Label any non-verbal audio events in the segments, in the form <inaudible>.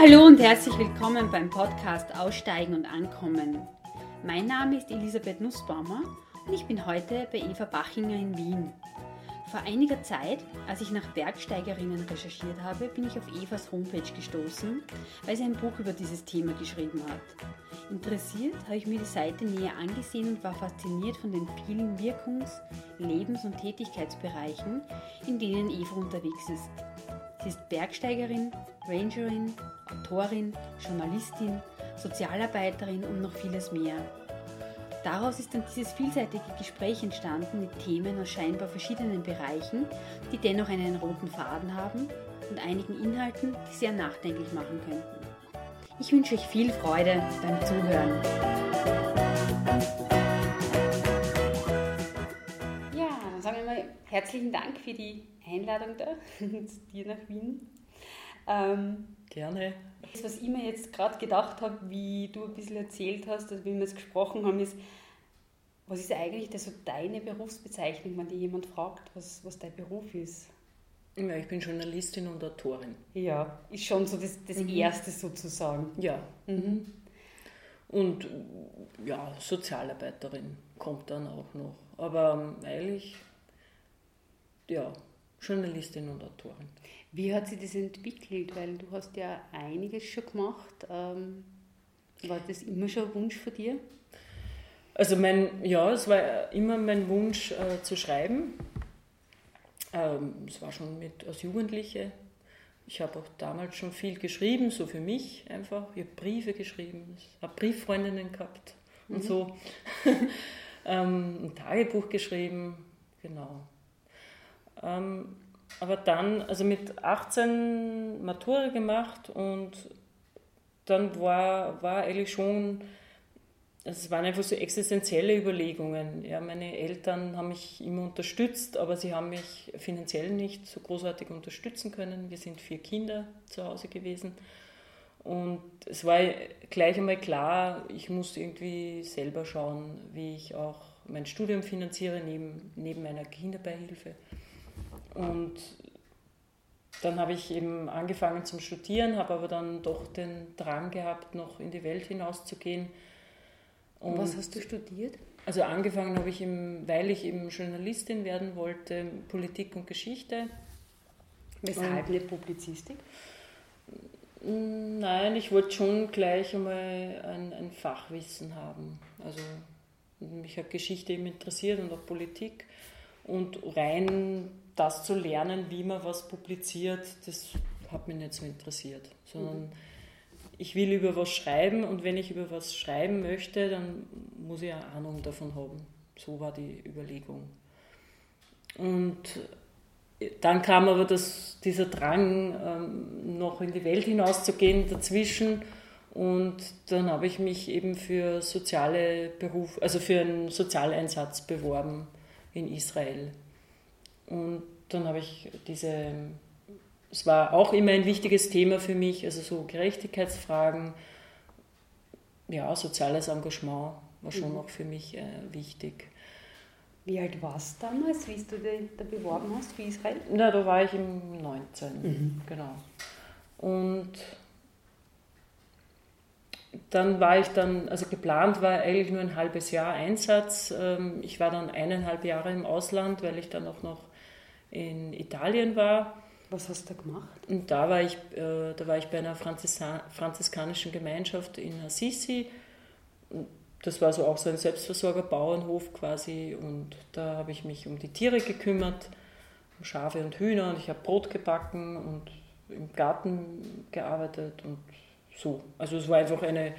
hallo und herzlich willkommen beim Podcast Aussteigen und Ankommen. Mein Name ist Elisabeth Nussbaumer und ich bin heute bei Eva Bachinger in Wien. Vor einiger Zeit, als ich nach Bergsteigerinnen recherchiert habe, bin ich auf Evas Homepage gestoßen, weil sie ein Buch über dieses Thema geschrieben hat. Interessiert habe ich mir die Seite näher angesehen und war fasziniert von den vielen Wirkungs-, Lebens- und Tätigkeitsbereichen, in denen Eva unterwegs ist. Sie ist Bergsteigerin, Rangerin, Autorin, Journalistin, Sozialarbeiterin und noch vieles mehr. Daraus ist dann dieses vielseitige Gespräch entstanden mit Themen aus scheinbar verschiedenen Bereichen, die dennoch einen roten Faden haben und einigen Inhalten, die sehr nachdenklich machen könnten. Ich wünsche euch viel Freude beim Zuhören. Ja, dann sagen wir mal herzlichen Dank für die Einladung da <laughs> zu dir nach Wien. Ähm, Gerne. Das, was ich mir jetzt gerade gedacht habe, wie du ein bisschen erzählt hast, also wie wir es gesprochen haben, ist, was ist eigentlich das so deine Berufsbezeichnung, wenn dir jemand fragt, was, was dein Beruf ist? Ja, ich bin Journalistin und Autorin. Ja, ist schon so das, das mhm. Erste sozusagen. Ja. Mhm. Und ja, Sozialarbeiterin kommt dann auch noch. Aber ähm, eigentlich, ja, Journalistin und Autorin. Wie hat sich das entwickelt? Weil du hast ja einiges schon gemacht. Ähm, war das immer schon ein Wunsch von dir? Also mein, ja, es war immer mein Wunsch äh, zu schreiben. Ähm, es war schon mit als Jugendliche. Ich habe auch damals schon viel geschrieben, so für mich einfach. Ich habe Briefe geschrieben, ich habe Brieffreundinnen gehabt und mhm. so. <laughs> ähm, ein Tagebuch geschrieben, genau. Ähm, aber dann, also mit 18 Matura gemacht und dann war, war eigentlich schon, also es waren einfach so existenzielle Überlegungen. Ja, meine Eltern haben mich immer unterstützt, aber sie haben mich finanziell nicht so großartig unterstützen können. Wir sind vier Kinder zu Hause gewesen. Und es war gleich einmal klar, ich muss irgendwie selber schauen, wie ich auch mein Studium finanziere neben, neben meiner Kinderbeihilfe. Und dann habe ich eben angefangen zum Studieren, habe aber dann doch den Drang gehabt, noch in die Welt hinauszugehen. Und Was hast du studiert? Also angefangen habe ich, eben, weil ich eben Journalistin werden wollte, Politik und Geschichte. Weshalb nicht Publizistik? Nein, ich wollte schon gleich einmal ein, ein Fachwissen haben. Also mich hat Geschichte eben interessiert und auch Politik. Und rein das zu lernen, wie man was publiziert, das hat mich nicht so interessiert, sondern mhm. ich will über was schreiben und wenn ich über was schreiben möchte, dann muss ich eine Ahnung davon haben. So war die Überlegung. Und dann kam aber das, dieser Drang, ähm, noch in die Welt hinauszugehen dazwischen. Und dann habe ich mich eben für soziale Beruf, also für einen Sozialeinsatz beworben in Israel. Und dann habe ich diese, es war auch immer ein wichtiges Thema für mich, also so Gerechtigkeitsfragen, ja, soziales Engagement war schon mhm. auch für mich äh, wichtig. Wie alt warst du damals, wie du dich da beworben hast für Israel? Na, da war ich im 19, mhm. genau. Und dann war ich dann, also geplant war eigentlich nur ein halbes Jahr Einsatz. Ähm, ich war dann eineinhalb Jahre im Ausland, weil ich dann auch noch in Italien war. Was hast du gemacht? Und da war ich, äh, da war ich bei einer franziskanischen Gemeinschaft in Assisi. Das war so auch so ein Selbstversorger-Bauernhof quasi. Und da habe ich mich um die Tiere gekümmert, um Schafe und Hühner. Und ich habe Brot gebacken und im Garten gearbeitet und so. Also es war einfach eine,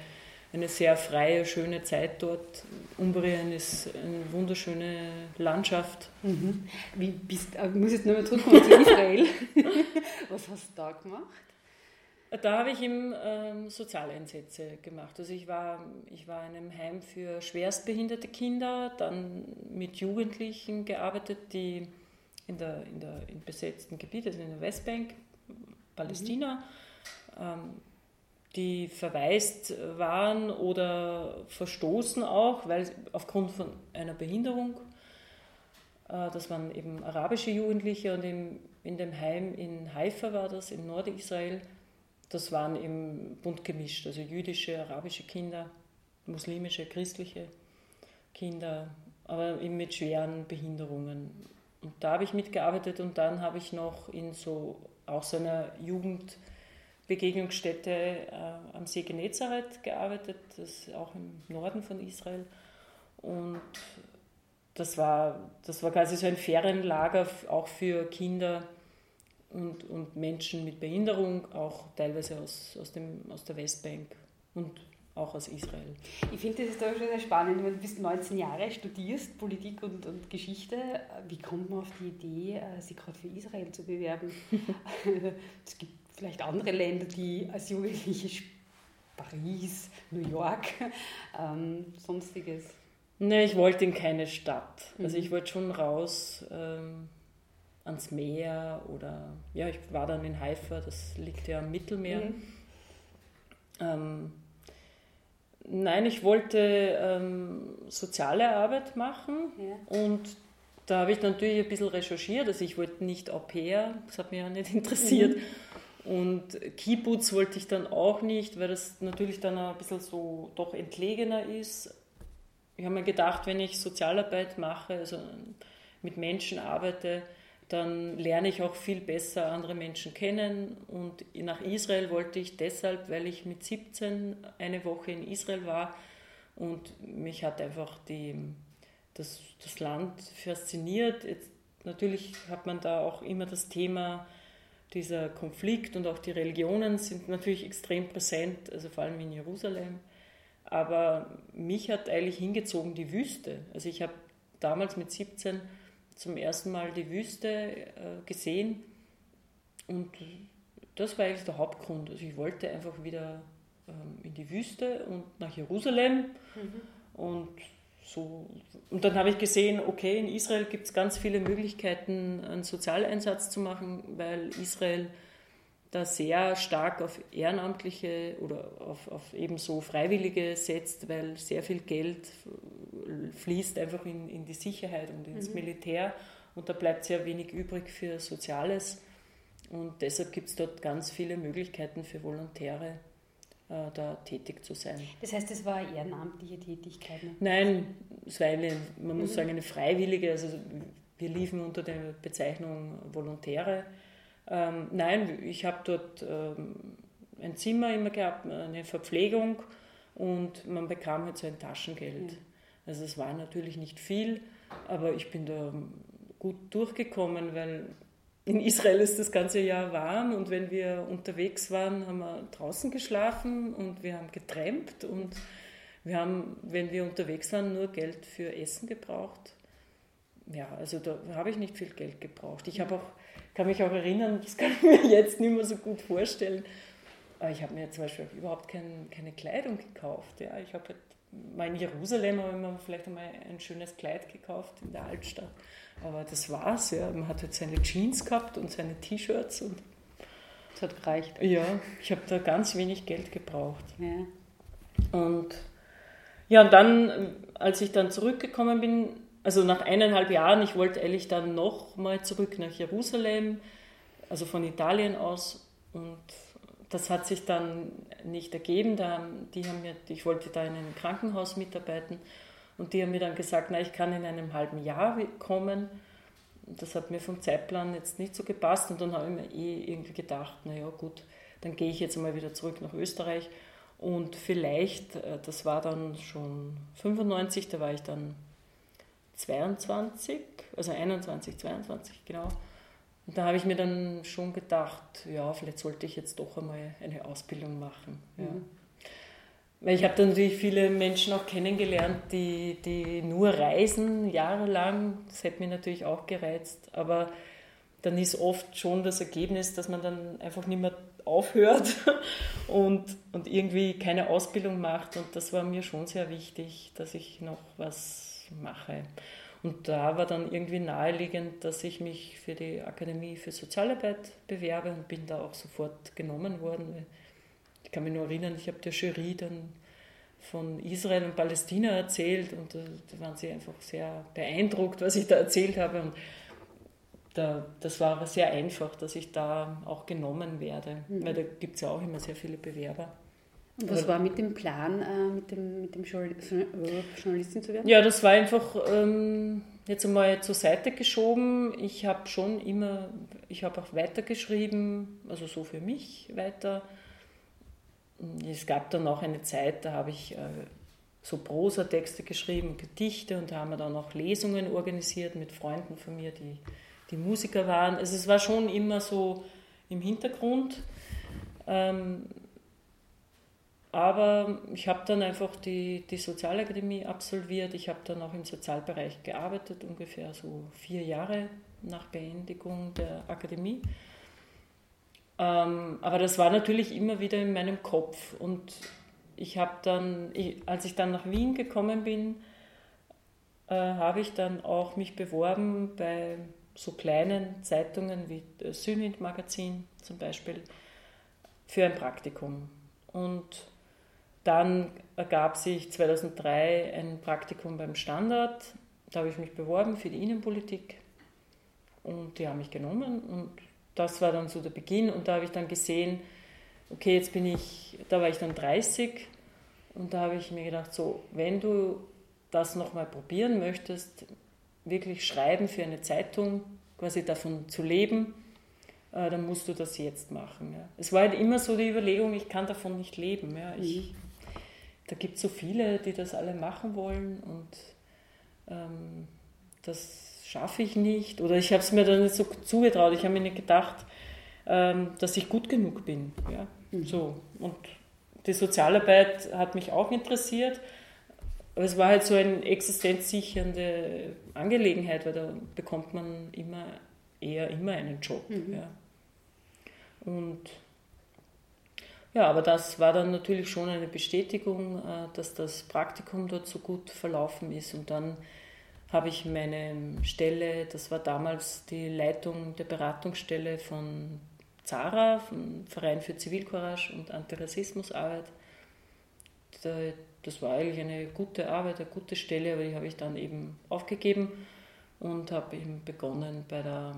eine sehr freie, schöne Zeit dort. Umbrien ist eine wunderschöne Landschaft. Mhm. Wie bist, ich muss jetzt nochmal zurückkommen zu Israel. <laughs> Was hast du da gemacht? Da habe ich eben ähm, Sozialeinsätze gemacht. Also ich war, ich war in einem Heim für schwerstbehinderte Kinder, dann mit Jugendlichen gearbeitet, die in der, in der in besetzten Gebieten, also in der Westbank, Palästina, mhm. ähm, die verwaist waren oder verstoßen auch, weil aufgrund von einer Behinderung. Äh, das waren eben arabische Jugendliche und in dem Heim in Haifa war das, im Nordisrael. das waren eben bunt gemischt, also jüdische, arabische Kinder, muslimische, christliche Kinder, aber eben mit schweren Behinderungen. Und da habe ich mitgearbeitet und dann habe ich noch in so auch so einer Jugendbegegnungsstätte äh, am See Genezareth gearbeitet, das ist auch im Norden von Israel. Und das war, das war quasi so ein Ferienlager auch für Kinder und, und Menschen mit Behinderung, auch teilweise aus, aus, dem, aus der Westbank und auch aus Israel. Ich finde das ist doch schon sehr spannend. Du bist 19 Jahre, studierst Politik und, und Geschichte. Wie kommt man auf die Idee, äh, sich gerade für Israel zu bewerben? <laughs> es gibt vielleicht andere Länder, die als Jugendliche Paris, New York, ähm, sonstiges. Ne, ich wollte in keine Stadt. Also ich mhm. wollte schon raus ähm, ans Meer oder ja, ich war dann in Haifa, das liegt ja am Mittelmeer. Mhm. Ähm, nein, ich wollte ähm, soziale Arbeit machen ja. und da habe ich natürlich ein bisschen recherchiert. Also ich wollte nicht Au pair, das hat mich ja nicht <laughs> interessiert. Mhm. Und Kibbutz wollte ich dann auch nicht, weil das natürlich dann ein bisschen so doch entlegener ist ich habe mir gedacht, wenn ich Sozialarbeit mache, also mit Menschen arbeite, dann lerne ich auch viel besser andere Menschen kennen. Und nach Israel wollte ich deshalb, weil ich mit 17 eine Woche in Israel war und mich hat einfach die, das, das Land fasziniert. Jetzt, natürlich hat man da auch immer das Thema, dieser Konflikt und auch die Religionen sind natürlich extrem präsent, also vor allem in Jerusalem. Aber mich hat eigentlich hingezogen die Wüste. Also ich habe damals mit 17 zum ersten Mal die Wüste äh, gesehen und das war eigentlich der Hauptgrund. Also ich wollte einfach wieder ähm, in die Wüste und nach Jerusalem mhm. und so. Und dann habe ich gesehen, okay, in Israel gibt es ganz viele Möglichkeiten, einen Sozialeinsatz zu machen, weil Israel da sehr stark auf Ehrenamtliche oder auf, auf ebenso Freiwillige setzt, weil sehr viel Geld fließt einfach in, in die Sicherheit und ins mhm. Militär und da bleibt sehr wenig übrig für Soziales. Und deshalb gibt es dort ganz viele Möglichkeiten für Volontäre, da tätig zu sein. Das heißt, es war ehrenamtliche Tätigkeit? Ne? Nein, es war eine, man muss mhm. sagen, eine freiwillige, also wir liefen unter der Bezeichnung Volontäre ähm, nein, ich habe dort ähm, ein Zimmer immer gehabt, eine Verpflegung und man bekam halt so ein Taschengeld. Ja. Also es war natürlich nicht viel, aber ich bin da gut durchgekommen, weil in Israel ist das ganze Jahr warm und wenn wir unterwegs waren, haben wir draußen geschlafen und wir haben getrampt und wir haben, wenn wir unterwegs waren, nur Geld für Essen gebraucht. Ja, also da habe ich nicht viel Geld gebraucht. Ich habe auch kann mich auch erinnern, das kann ich mir <laughs> jetzt nicht mehr so gut vorstellen. Aber ich habe mir zum Beispiel überhaupt kein, keine Kleidung gekauft. Ja. Ich habe halt mal in Jerusalem habe ich mir vielleicht einmal ein schönes Kleid gekauft in der Altstadt. Aber das war's, ja. Man hat halt seine Jeans gehabt und seine T-Shirts und das hat gereicht. Ja, ich habe da ganz wenig Geld gebraucht. Ja. Und ja, und dann, als ich dann zurückgekommen bin, also nach eineinhalb Jahren, ich wollte eigentlich dann noch mal zurück nach Jerusalem, also von Italien aus. Und das hat sich dann nicht ergeben. Da, die haben mir, ich wollte da in einem Krankenhaus mitarbeiten und die haben mir dann gesagt, na, ich kann in einem halben Jahr kommen. Das hat mir vom Zeitplan jetzt nicht so gepasst und dann habe ich mir eh irgendwie gedacht, naja gut, dann gehe ich jetzt mal wieder zurück nach Österreich und vielleicht, äh, das war dann schon 95, da war ich dann 22, also 21, 22, genau. Und da habe ich mir dann schon gedacht, ja, vielleicht sollte ich jetzt doch einmal eine Ausbildung machen. Ja. Mhm. Weil ich habe dann natürlich viele Menschen auch kennengelernt, die, die nur reisen, jahrelang. Das hätte mich natürlich auch gereizt. Aber dann ist oft schon das Ergebnis, dass man dann einfach nicht mehr aufhört <laughs> und, und irgendwie keine Ausbildung macht. Und das war mir schon sehr wichtig, dass ich noch was mache. Und da war dann irgendwie naheliegend, dass ich mich für die Akademie für Sozialarbeit bewerbe und bin da auch sofort genommen worden. Ich kann mich nur erinnern, ich habe der Jury dann von Israel und Palästina erzählt und da waren sie einfach sehr beeindruckt, was ich da erzählt habe. Und da, das war sehr einfach, dass ich da auch genommen werde, Mhm. weil da gibt es ja auch immer sehr viele Bewerber. Was war mit dem Plan, äh, mit dem, mit dem äh, Journalistin zu werden? Ja, das war einfach ähm, jetzt einmal zur Seite geschoben. Ich habe schon immer, ich habe auch weitergeschrieben, also so für mich weiter. Es gab dann auch eine Zeit, da habe ich äh, so Prosatexte geschrieben, Gedichte und da haben wir dann auch Lesungen organisiert mit Freunden von mir, die, die Musiker waren. Also es war schon immer so im Hintergrund. Ähm, aber ich habe dann einfach die, die Sozialakademie absolviert. Ich habe dann auch im Sozialbereich gearbeitet, ungefähr so vier Jahre nach Beendigung der Akademie. Ähm, aber das war natürlich immer wieder in meinem Kopf. Und ich habe dann, ich, als ich dann nach Wien gekommen bin, äh, habe ich dann auch mich beworben bei so kleinen Zeitungen wie Sünind Magazin zum Beispiel für ein Praktikum. Und dann ergab sich 2003 ein Praktikum beim Standard. Da habe ich mich beworben für die Innenpolitik und die haben mich genommen und das war dann so der Beginn und da habe ich dann gesehen, okay, jetzt bin ich, da war ich dann 30 und da habe ich mir gedacht, so, wenn du das nochmal probieren möchtest, wirklich schreiben für eine Zeitung, quasi davon zu leben, äh, dann musst du das jetzt machen. Es war halt immer so die Überlegung, ich kann davon nicht leben. Ich, da gibt es so viele, die das alle machen wollen und ähm, das schaffe ich nicht. Oder ich habe es mir dann nicht so zugetraut. Ich habe mir nicht gedacht, ähm, dass ich gut genug bin. Ja. So. Und die Sozialarbeit hat mich auch interessiert. Aber es war halt so eine existenzsichernde Angelegenheit, weil da bekommt man immer eher immer einen Job. Ja. Und ja, aber das war dann natürlich schon eine Bestätigung, äh, dass das Praktikum dort so gut verlaufen ist. Und dann habe ich meine Stelle, das war damals die Leitung der Beratungsstelle von ZARA, vom Verein für Zivilcourage und Antirassismusarbeit. Da- Das war eigentlich eine gute Arbeit, eine gute Stelle, aber die habe ich dann eben aufgegeben und habe eben begonnen bei der,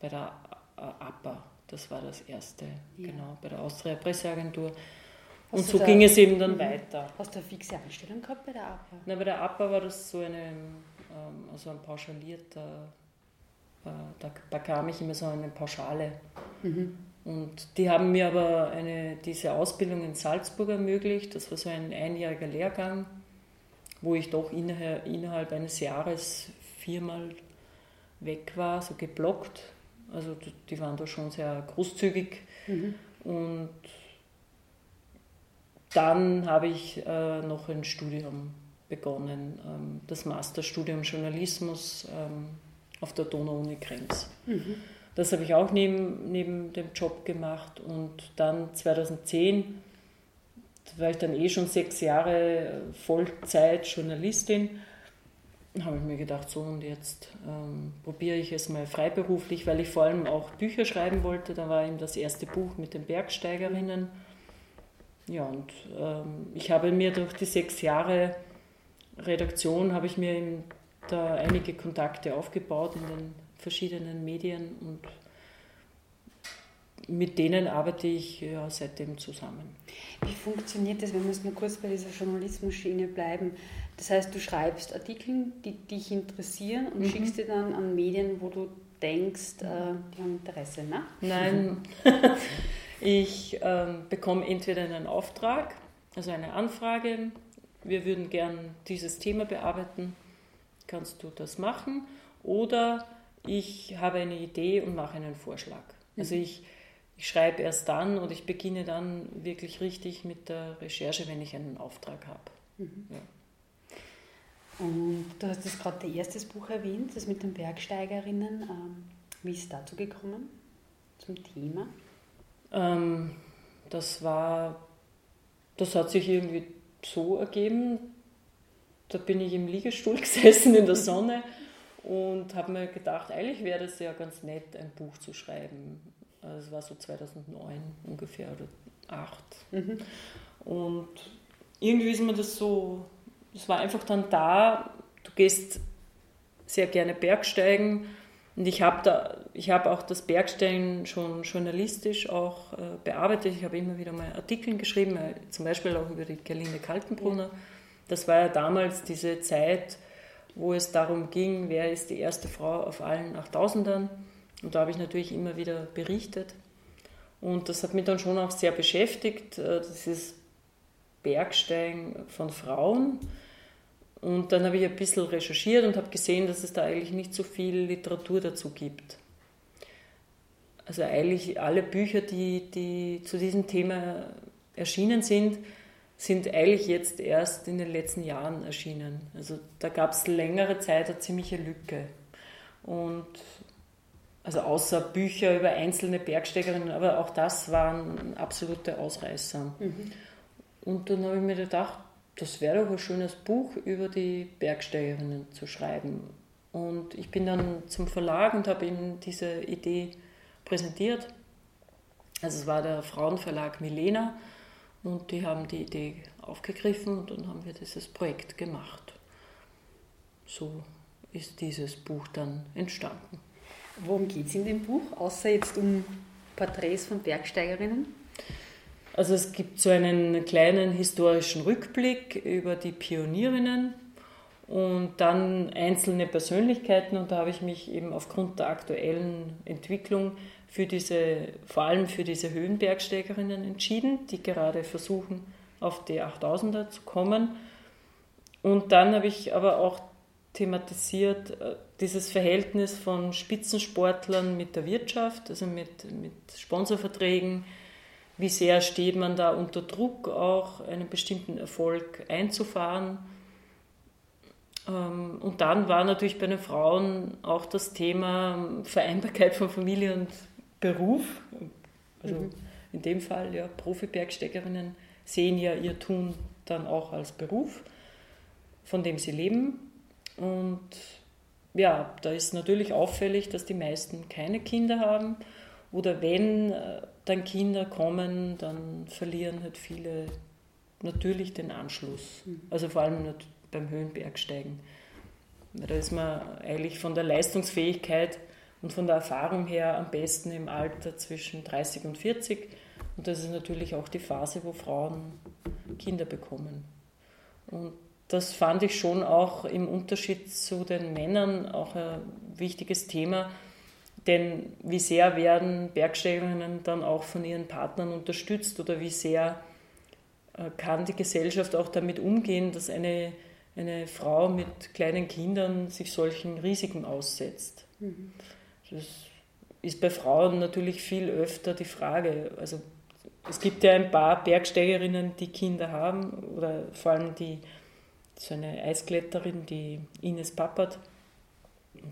bei der APA. Das war das erste, Ja. genau, bei der Austria Presseagentur. Und so da- ging es eben dann Mhm. weiter. Hast du eine fixe Anstellung gehabt bei der APA? Na, bei der APA war das so eine, ähm, also ein pauschalierter, äh, da bekam ich immer so eine Pauschale. Mhm. Und die haben mir aber eine, diese Ausbildung in Salzburg ermöglicht. Das war so ein einjähriger Lehrgang, wo ich doch innerhalb, innerhalb eines Jahres viermal weg war, so geblockt. Also die- waren da schon sehr großzügig. Mhm. Und dann habe ich äh, noch ein Studium begonnen, ähm, das Masterstudium Journalismus ähm, auf der Donau-Uni Krems. Mhm. Das habe ich auch neben, neben dem Job gemacht und dann 2010 da war ich dann eh schon sechs Jahre Vollzeit Journalistin. Habe ich mir gedacht, so und jetzt ähm, probiere ich es mal freiberuflich, weil ich vor allem auch Bücher schreiben wollte. Da war eben das erste Buch mit den Bergsteigerinnen. Ja, und ähm, ich habe mir durch die sechs Jahre Redaktion, habe ich mir da einige Kontakte aufgebaut in den verschiedenen Medien und mit denen arbeite ich ja seitdem zusammen. Wie funktioniert das, wenn wir mal kurz bei dieser Journalismusschiene bleiben? Das heißt, du schreibst Artikel, die dich interessieren und Mhm. schickst die dann an Medien, wo du denkst, äh, die haben Interesse, ne? Nein, <laughs> ich ähm, bekomme entweder einen Auftrag, also eine Anfrage, wir würden gern dieses Thema bearbeiten, kannst du das machen? Oder ich habe eine Idee und mache einen Vorschlag. Also ich, ich schreibe erst dann und ich beginne dann wirklich richtig mit der Recherche, wenn ich einen Auftrag habe. Ja. Und du hast das gerade dein erstes Buch erwähnt, das mit den Bergsteigerinnen. Ähm, wie ist es dazu gekommen? Zum Thema? Ähm, das war, das hat sich irgendwie so ergeben. Da bin ich im Liegestuhl <laughs> gesessen in der Sonne und habe mir gedacht, eigentlich wäre das ja ganz nett, ein Buch zu schreiben. Also Es war so 2009 ungefähr oder 2008. Und irgendwie ist mir das so, es war einfach dann da, du gehst sehr gerne Bergsteigen Und ich habe da, ich habe auch das Bergsteigen schon journalistisch auch äh, bearbeitet. Ich habe immer wieder mal Artikel geschrieben, äh, zum Beispiel auch über die Gerlinde Kaltenbrunner. Das war ja damals diese Zeit, wo es darum ging, wer ist die erste Frau auf allen 8000ern. Und da habe ich natürlich immer wieder berichtet. Und das hat mich dann schon auch sehr beschäftigt, äh, dieses Bergsteigen von Frauen. Und dann habe ich ein bisschen recherchiert und habe gesehen, dass es da eigentlich nicht so viel Literatur dazu gibt. Also eigentlich alle Bücher, die, die zu diesem Thema erschienen sind, sind eigentlich jetzt erst in den letzten Jahren erschienen. Also da gab es längere Zeit eine ziemliche Lücke. Und also außer Bücher über einzelne Bergsteigerinnen, aber auch das waren absolute Ausreißer. Mhm. Und dann habe ich mir gedacht, das wäre doch ein schönes Buch über die Bergsteigerinnen zu schreiben. Und ich bin dann zum Verlag und habe ihm diese Idee präsentiert. Also es war der Frauenverlag Milena und die haben die Idee aufgegriffen und dann haben wir dieses Projekt gemacht. So ist dieses Buch dann entstanden. Worum geht es in dem Buch, außer jetzt um Porträts von Bergsteigerinnen? Also es gibt so einen kleinen historischen Rückblick über die Pionierinnen und dann einzelne Persönlichkeiten und da habe ich mich eben aufgrund der aktuellen Entwicklung für diese, vor allem für diese Höhenbergsteigerinnen entschieden, die gerade versuchen, auf die 8000er zu kommen. Und dann habe ich aber auch thematisiert äh, dieses Verhältnis von Spitzensportlern mit der Wirtschaft, also mit, mit Sponsorverträgen, wie sehr steht man da unter Druck, auch einen bestimmten Erfolg einzufahren. Ähm, und dann war natürlich bei den Frauen auch das Thema Vereinbarkeit von Familie und Beruf. Also mhm. in dem Fall, ja, Profi-Bergsteigerinnen sehen ja ihr Tun dann auch als Beruf, von dem sie leben. Und ja, da ist natürlich auffällig, dass die meisten keine Kinder haben oder wenn äh, dann Kinder kommen, dann verlieren halt viele natürlich den Anschluss. Mhm. Also vor allem beim Höhenbergsteigen. Da ist man eigentlich von der Leistungsfähigkeit und von der Erfahrung her am besten im Alter zwischen 30 und 40. Und das ist natürlich auch die Phase, wo Frauen Kinder bekommen. Und das fand ich schon auch im Unterschied zu den Männern auch ein wichtiges Thema, denn wie sehr werden Bergsteigerinnen dann auch von ihren Partnern unterstützt oder wie sehr äh, kann die Gesellschaft auch damit umgehen, dass eine, eine Frau mit kleinen Kindern sich solchen Risiken aussetzt. Mhm. Das ist bei Frauen natürlich viel öfter die Frage. Also es gibt ja ein paar Bergsteigerinnen, die Kinder haben oder vor allem die so eine Eiskletterin, die Ines Pappert.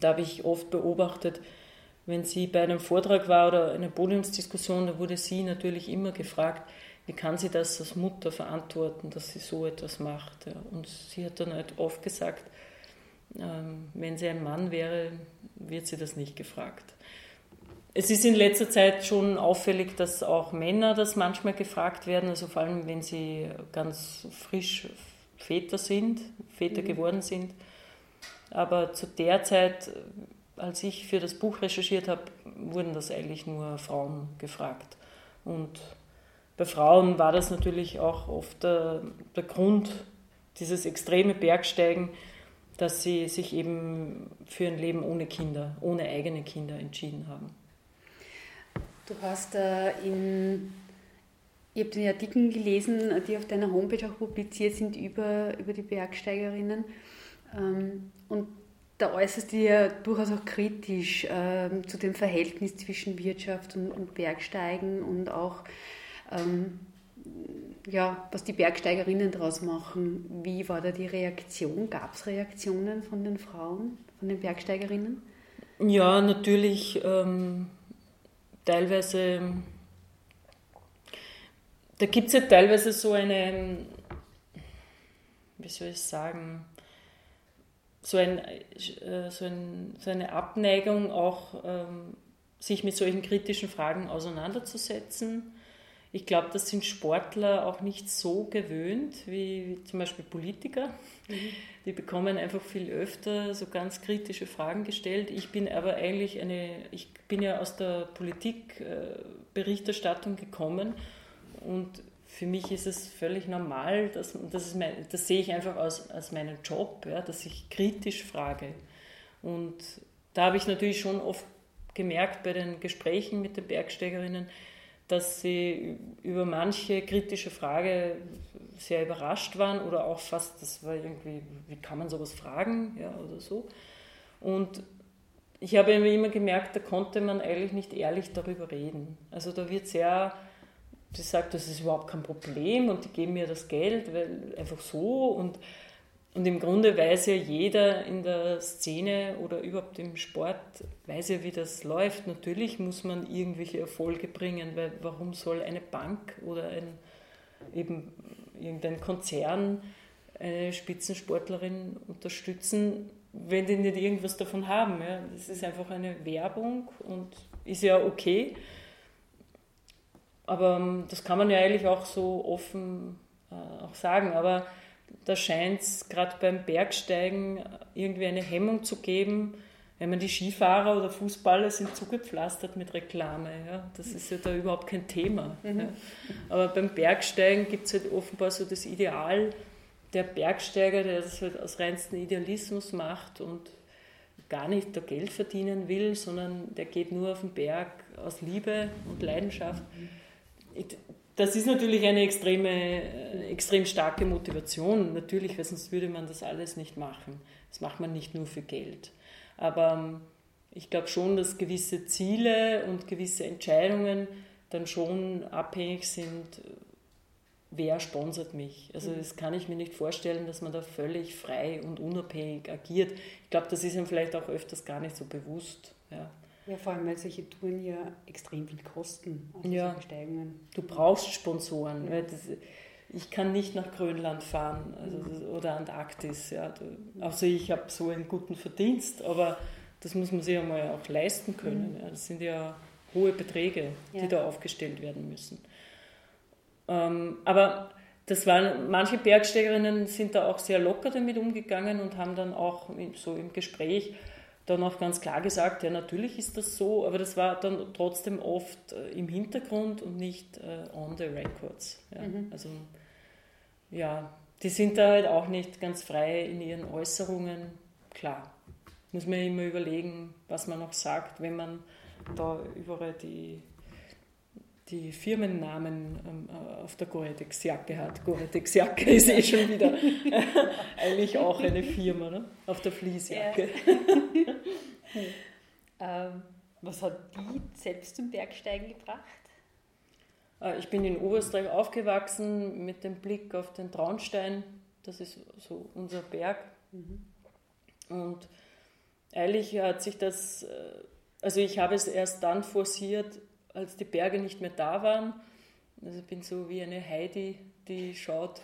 Da habe ich oft beobachtet, wenn sie bei einem Vortrag war oder einer Podiumsdiskussion, da wurde sie natürlich immer gefragt, wie kann sie das als Mutter verantworten, dass sie so etwas macht. Und sie hat dann halt oft gesagt, ähm, wenn sie ein Mann wäre, wird sie das nicht gefragt. Es ist in letzter Zeit schon auffällig, dass auch Männer das manchmal gefragt werden, also vor allem wenn sie ganz frisch Väter sind, Väter mhm. geworden sind. Aber zu der Zeit als ich für das Buch recherchiert habe, wurden das eigentlich nur Frauen gefragt. Und bei Frauen war das natürlich auch oft der, der Grund, dieses extreme Bergsteigen, dass sie sich eben für ein Leben ohne Kinder, ohne eigene Kinder entschieden haben. Du hast äh, in, ich habe den Artikel gelesen, die auf deiner Homepage auch publiziert sind über, über die Bergsteigerinnen. Ähm, und da äußerst du ja durchaus auch kritisch ähm, zu dem Verhältnis zwischen Wirtschaft und, und Bergsteigen und auch, ähm, ja, was die Bergsteigerinnen daraus machen. Wie war da die Reaktion? Gab es Reaktionen von den Frauen, von den Bergsteigerinnen? Ja, natürlich ähm, teilweise, da gibt es ja teilweise so eine, wie soll ich sagen, so, ein, äh, so, ein, so eine Abneigung auch, ähm, sich mit solchen kritischen Fragen auseinanderzusetzen. ich glaube, das sind Sportler auch nicht so gewöhnt wie, wie zum Beispiel Politiker. Mhm. Die bekommen einfach viel öfter so ganz kritische Fragen gestellt. Ich bin aber eigentlich eine, ich bin ja aus der Politikberichterstattung gekommen und für mich ist es völlig normal, dass, das, mein, das sehe ich einfach als, als meinen Job, ja, dass ich kritisch frage. Und da habe ich natürlich schon oft gemerkt bei den Gesprächen mit den Bergsteigerinnen, dass sie über manche kritische Frage sehr überrascht waren oder auch fast, das war irgendwie, wie kann man sowas fragen ja, oder so. Und ich habe immer gemerkt, da konnte man eigentlich nicht ehrlich darüber reden. Also da wird sehr, sie sagt, das ist überhaupt kein Problem und die geben mir das Geld, weil einfach so und und im Grunde weiß ja jeder in der Szene oder überhaupt im Sport, weiß ja, wie das läuft. Natürlich muss man irgendwelche Erfolge bringen, weil warum soll eine Bank oder ein, eben irgendein Konzern eine Spitzensportlerin unterstützen, wenn die nicht irgendwas davon haben. Ja? Das ist einfach eine Werbung und ist ja okay. Aber ähm, das kann man ja eigentlich auch so offen äh, auch sagen. Aber da scheint es gerade beim Bergsteigen irgendwie eine Hemmung zu geben. Wenn man die Skifahrer oder Fußballer sind zugepflastert mit Reklame. Ja? Das ist ja da überhaupt kein Thema. Mhm. Ja? Aber beim Bergsteigen gibt es halt offenbar so das Ideal, der Bergsteiger, der das halt aus reinstem Idealismus macht und gar nicht da Geld verdienen will, sondern der geht nur auf den Berg aus Liebe und Leidenschaft. Mhm das ist natürlich eine extreme, extrem starke Motivation, natürlich, weil sonst würde man das alles nicht machen. Das macht man nicht nur für Geld. Aber ähm, ich glaube schon, dass gewisse Ziele und gewisse Entscheidungen dann schon abhängig sind, wer sponsert mich. Also mhm. das kann ich mir nicht vorstellen, dass man da völlig frei und unabhängig agiert. Ich glaube, das ist ihm vielleicht auch öfters gar nicht so bewusst. Ja. Ja, vor allem, weil solche Touren ja extrem viel kosten. Also ja. Besteigungen. Du brauchst Sponsoren. Ja. Das, ich kann nicht nach Grönland fahren also, oder Antarktis. Ja. Also ich habe so einen guten Verdienst, aber das muss man sich einmal auch leisten können. Mhm. Ja. Das sind ja hohe Beträge, die ja. da aufgestellt werden müssen. Ähm, aber das waren, manche Bergsteigerinnen sind da auch sehr locker damit umgegangen und haben dann auch so im Gespräch dann auch ganz klar gesagt, ja, natürlich ist das so, aber das war dann trotzdem oft äh, im Hintergrund und nicht äh, on the records. Ja. Mhm. Also, ja, die sind da halt auch nicht ganz frei in ihren Äußerungen. Klar, muss man immer überlegen, was man noch sagt, wenn man da überall die die Firmennamen ähm, äh, auf der Gore-Tex-Jacke hat. Gore-Tex-Jacke <laughs> ist eh schon wieder äh, eigentlich auch eine Firma, ne? auf der Fließjacke. Ja. <laughs> ähm, was hat die selbst zum Bergsteigen gebracht? Äh, ich bin in Oberösterreich aufgewachsen mit dem Blick auf den Traunstein. Das ist so unser Berg. Mhm. Und eigentlich hat sich das, also ich habe es erst dann forciert, als die Berge nicht mehr da waren. Also ich bin so wie eine Heidi, die schaut,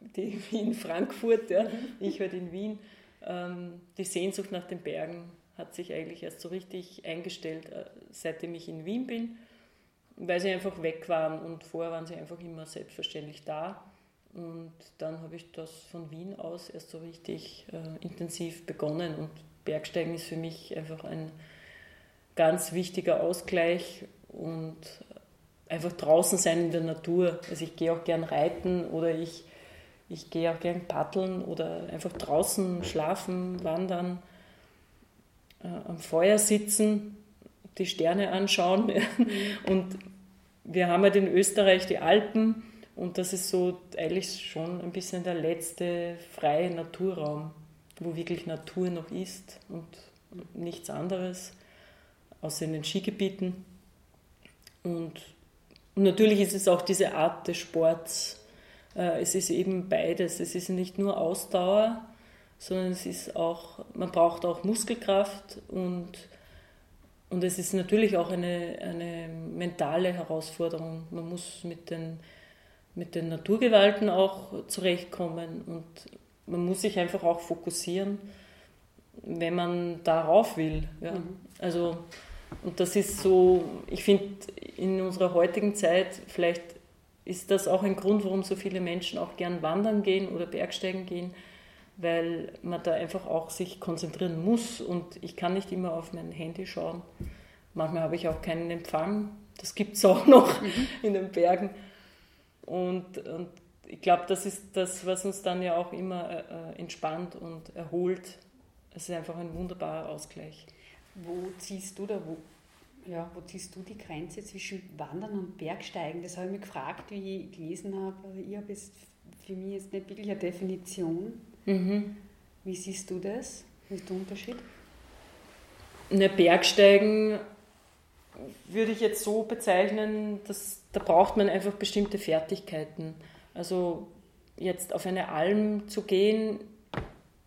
die <laughs> in Frankfurt, ja, ich halt in Wien. Ähm, die Sehnsucht nach den Bergen hat sich eigentlich erst so richtig eingestellt, äh, seitdem ich in Wien bin, weil sie einfach weg waren und vorher waren sie einfach immer selbstverständlich da. Und dann habe ich das von Wien aus erst so richtig äh, intensiv begonnen und Bergsteigen ist für mich einfach ein ganz wichtiger Ausgleich und einfach draußen sein in der Natur. Also ich gehe auch gern reiten oder ich, ich gehe auch gern paddeln oder einfach draußen schlafen, wandern, äh, am Feuer sitzen, die Sterne anschauen. <laughs> und wir haben halt in Österreich die Alpen und das ist so eigentlich schon ein bisschen der letzte freie Naturraum, wo wirklich Natur noch ist und nichts anderes, außer in den Skigebieten. Und, natürlich ist es auch diese Art des Sports. Äh, es ist eben beides. Es ist nicht nur Ausdauer, sondern es ist auch, man braucht auch Muskelkraft und, und es ist natürlich auch eine, eine mentale Herausforderung. Man muss mit den, mit den Naturgewalten auch zurechtkommen und man muss sich einfach auch fokussieren, wenn man darauf will. Ja. Mhm. Also und das ist so, ich finde, in unserer heutigen Zeit, vielleicht ist das auch ein Grund, warum so viele Menschen auch gern wandern gehen oder Bergsteigen gehen, weil man da einfach auch sich konzentrieren muss und ich kann nicht immer auf mein Handy schauen. Manchmal habe ich auch keinen Empfang. Das gibt es auch <laughs> noch in den Bergen. Und, und ich glaube, das ist das, was uns dann ja auch immer äh, äh entspannt und erholt. Es ist einfach ein wunderbarer Ausgleich. Wo ziehst du da, wo, ja, wo ziehst du die Grenze zwischen Wandern und Bergsteigen? Das habe ich mich gefragt, wie ich gelesen habe. Ich habe jetzt, für mich jetzt nicht wirklich eine Definition. Mhm. Wie siehst du das? Was ist der Unterschied? Ne, Bergsteigen würde ich jetzt so bezeichnen, dass da braucht man einfach bestimmte Fertigkeiten. Also jetzt auf eine Alm zu gehen,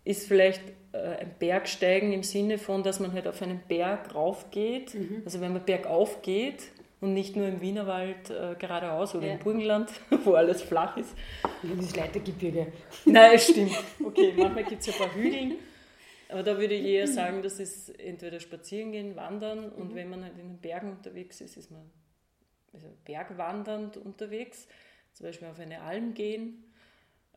ist vielleicht ein Bergsteigen im Sinne von, dass man halt auf einen Berg raufgeht. Mhm. Also wenn man bergauf geht und nicht nur im Wienerwald äh, geradeaus oder ja. im Burgenland, <laughs> wo alles flach ist. Das Leitergebirge. <laughs> Nein, stimmt. Okay, manchmal gibt es ja ein paar Hügel. Aber da würde ich eher sagen, das ist entweder spazieren gehen, wandern und mhm. wenn man halt in den Bergen unterwegs ist, ist man also bergwandernd unterwegs, zum Beispiel auf eine Alm gehen.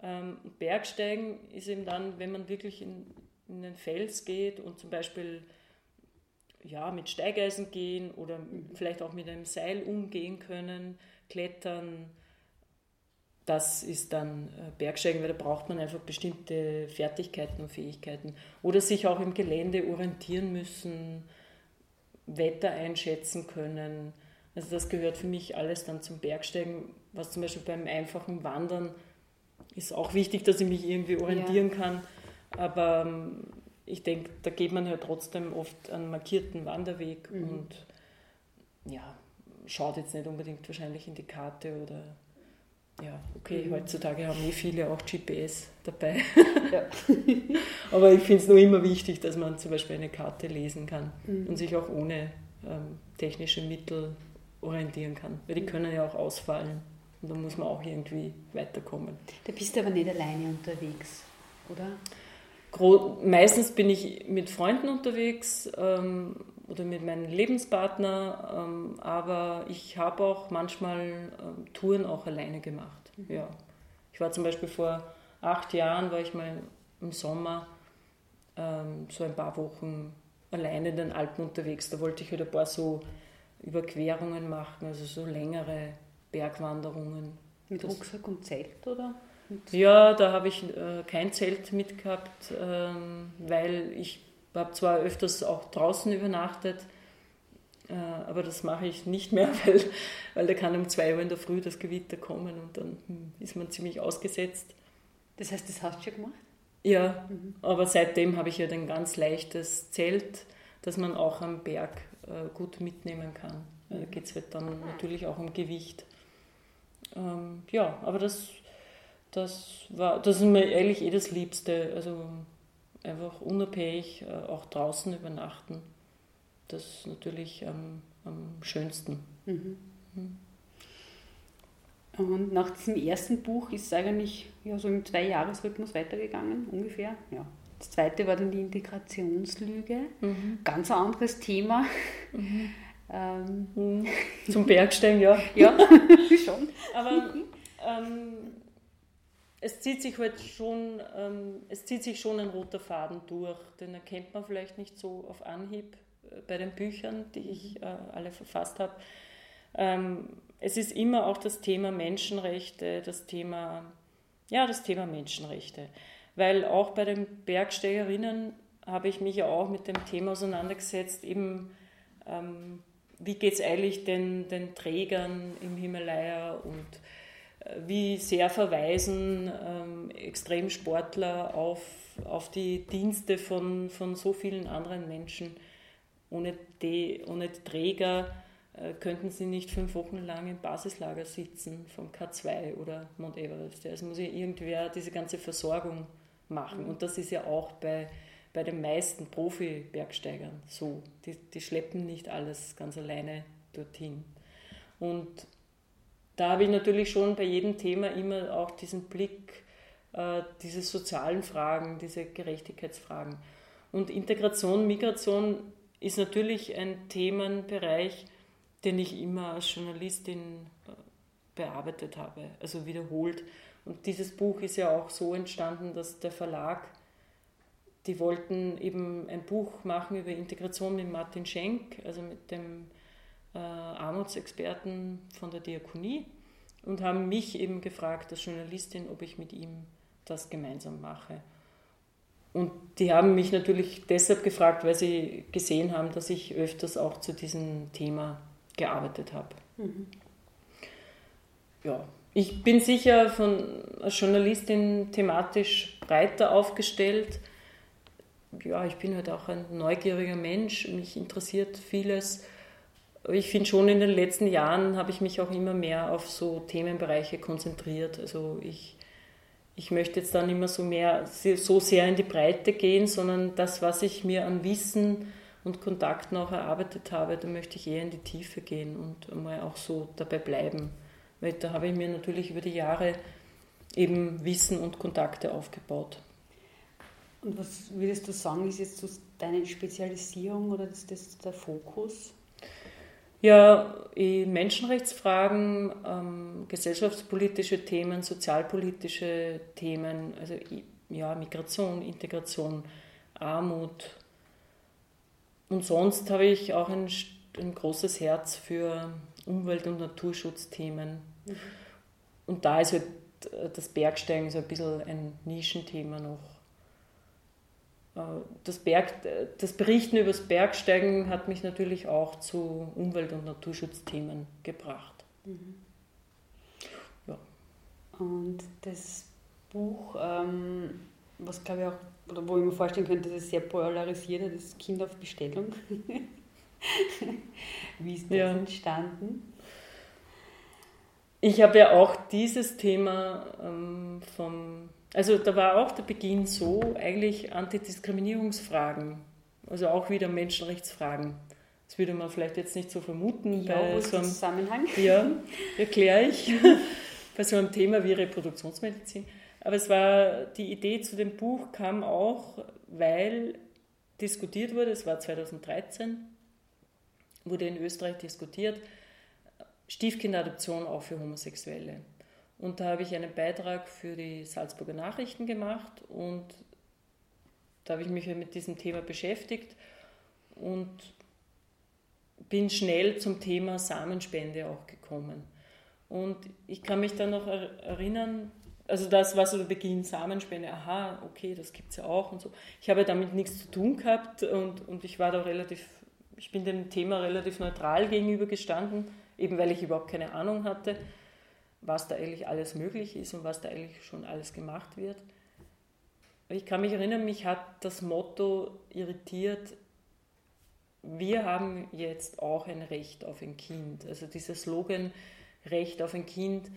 Ähm, Bergsteigen ist eben dann, wenn man wirklich in, in den Fels geht und zum Beispiel ja, mit Steigeisen gehen oder mhm. vielleicht auch mit einem Seil umgehen können, klettern. Das ist dann äh, Bergsteigen, weil da braucht man einfach bestimmte Fertigkeiten und Fähigkeiten. Oder sich auch im Gelände orientieren müssen, Wetter einschätzen können. Also das gehört für mich alles dann zum Bergsteigen, was zum Beispiel beim einfachen Wandern ist auch wichtig, dass ich mich irgendwie orientieren ja. kann. Aber ähm, ich denke, da geht man ja trotzdem oft einen markierten Wanderweg mhm. und ja, schaut jetzt nicht unbedingt wahrscheinlich in die Karte oder ja, okay, mhm. heutzutage haben eh viele auch GPS dabei. Ja. <laughs> Aber ich finde es nur immer wichtig, dass man zum Beispiel eine Karte lesen kann mhm. und sich auch ohne ähm, technische Mittel orientieren kann, weil die mhm. können ja auch ausfallen. Und da muss man auch irgendwie weiterkommen. Da bist du aber nicht alleine unterwegs, oder? Meistens bin ich mit Freunden unterwegs ähm, oder mit meinem Lebenspartner, ähm, aber ich habe auch manchmal ähm, Touren auch alleine gemacht. Mhm. Ja. Ich war zum Beispiel vor acht Jahren, war ich mal im Sommer ähm, so ein paar Wochen alleine in den Alpen unterwegs. Da wollte ich halt ein paar so Überquerungen machen, also so längere Bergwanderungen. Mit Rucksack und Zelt, oder? Ja, da habe ich äh, kein Zelt mitgehabt, ähm, weil ich habe zwar öfters auch draußen übernachtet, äh, aber das mache ich nicht mehr, <laughs> weil, weil da kann um zwei Uhr in der Früh das Gewitter kommen und dann hm, ist man ziemlich ausgesetzt. Das heißt, das hast du schon gemacht? Ja, mhm. aber seitdem habe ich ja ein ganz leichtes Zelt, das man auch am Berg äh, gut mitnehmen kann. Da mhm. geht es halt dann natürlich auch um Gewicht. Ähm, ja, aber das das war, das ist mir ehrlich eh das Liebste. Also einfach unabhängig, äh, auch draußen übernachten. Das ist natürlich am, am schönsten. Mhm. Mhm. Und nach diesem ersten Buch ist es eigentlich ja, so im Zwei-Jahres-Rhythmus weitergegangen, ungefähr. Ja. Das zweite war dann die Integrationslüge. Mhm. Ganz ein anderes Thema. Mhm. <laughs> Ähm. Mhm. Zum Bergsteigen, ja. ja, <laughs> schon. Aber <laughs> ähm, es zieht sich halt schon, ähm, es zieht sich schon ein roter Faden durch, den erkennt man vielleicht nicht so auf Anhieb äh, bei den Büchern, die ich äh, alle verfasst habe. Ähm, es ist immer auch das Thema Menschenrechte, das Thema, ja, das Thema Menschenrechte. Weil auch bei den Bergsteigerinnen habe ich mich ja auch mit dem Thema auseinandergesetzt, eben ähm, wie geht es eigentlich den, den Trägern im Himalaya und wie sehr verweisen ähm, Extremsportler auf, auf die Dienste von, von so vielen anderen Menschen. Ohne, die, ohne Träger äh, könnten sie nicht fünf Wochen lang im Basislager sitzen vom K2 oder Mount Everest. Es muss ja irgendwer diese ganze Versorgung machen. Und das ist ja auch bei, bei den meisten Profi-Bergsteigern so. Die, die schleppen nicht alles ganz alleine dorthin. Und da habe ich natürlich schon bei jedem Thema immer auch diesen Blick, äh, diese sozialen Fragen, diese Gerechtigkeitsfragen. Und Integration, Migration ist natürlich ein Themenbereich, den ich immer als Journalistin äh, bearbeitet habe, also wiederholt. Und dieses Buch ist ja auch so entstanden, dass der Verlag, die wollten eben ein Buch machen über Integration mit Martin Schenk, also mit dem äh, Armutsexperten von der Diakonie, und haben mich eben gefragt als Journalistin, ob ich mit ihm das gemeinsam mache. Und die haben mich natürlich deshalb gefragt, weil sie gesehen haben, dass ich öfters auch zu diesem Thema gearbeitet habe. Mhm. Ja, ich bin sicher von als Journalistin thematisch breiter aufgestellt. Ja, ich bin halt auch ein neugieriger Mensch. Mich interessiert vieles. Ich finde schon in den letzten Jahren habe ich mich auch immer mehr auf so Themenbereiche konzentriert. Also ich ich möchte jetzt dann immer so mehr, so sehr in die Breite gehen, sondern das, was ich mir an Wissen und Kontakten auch erarbeitet habe, da möchte ich eher in die Tiefe gehen und mal auch so dabei bleiben. Weil da habe ich mir natürlich über die Jahre eben Wissen und Kontakte aufgebaut. Und was würdest du sagen, ist jetzt so deine Spezialisierung oder ist das der Fokus? Ja, Menschenrechtsfragen, ähm, gesellschaftspolitische Themen, sozialpolitische Themen, also ja, Migration, Integration, Armut. Und sonst habe ich auch ein, ein großes Herz für Umwelt- und Naturschutzthemen. Mhm. Und da ist halt das Bergsteigen so ein bisschen ein Nischenthema noch. Äh, das, Berg, das Berichten über das Bergsteigen hat mich natürlich auch zu Umwelt- und Naturschutzthemen gebracht. Mhm. Ja. Und das Buch, ähm, was glaube ich auch, oder wo ich mir vorstellen könnte, dass es sehr polarisiert hat, ist Kind auf Bestellung. <laughs> Wie ist das ja. entstanden? Ich habe ja auch dieses Thema ähm, vom also da war auch der Beginn so, eigentlich Antidiskriminierungsfragen, also auch wieder Menschenrechtsfragen. Das würde man vielleicht jetzt nicht so vermuten. Ja, bei so einem Zusammenhang. Ja, <laughs> erkläre ich. <laughs> bei so einem Thema wie Reproduktionsmedizin. Aber es war, die Idee zu dem Buch kam auch, weil diskutiert wurde, es war 2013, wurde in Österreich diskutiert, Stiefkindadoption auch für Homosexuelle. Und da habe ich einen Beitrag für die Salzburger Nachrichten gemacht und da habe ich mich mit diesem Thema beschäftigt und bin schnell zum Thema Samenspende auch gekommen. Und ich kann mich dann noch erinnern, also das war so der Beginn, Samenspende, aha, okay, das gibt es ja auch und so. Ich habe damit nichts zu tun gehabt und, und ich war da relativ, ich bin dem Thema relativ neutral gegenüber gestanden, eben weil ich überhaupt keine Ahnung hatte was da eigentlich alles möglich ist und was da eigentlich schon alles gemacht wird. Ich kann mich erinnern, mich hat das Motto irritiert, wir haben jetzt auch ein Recht auf ein Kind. Also dieser Slogan Recht auf ein Kind,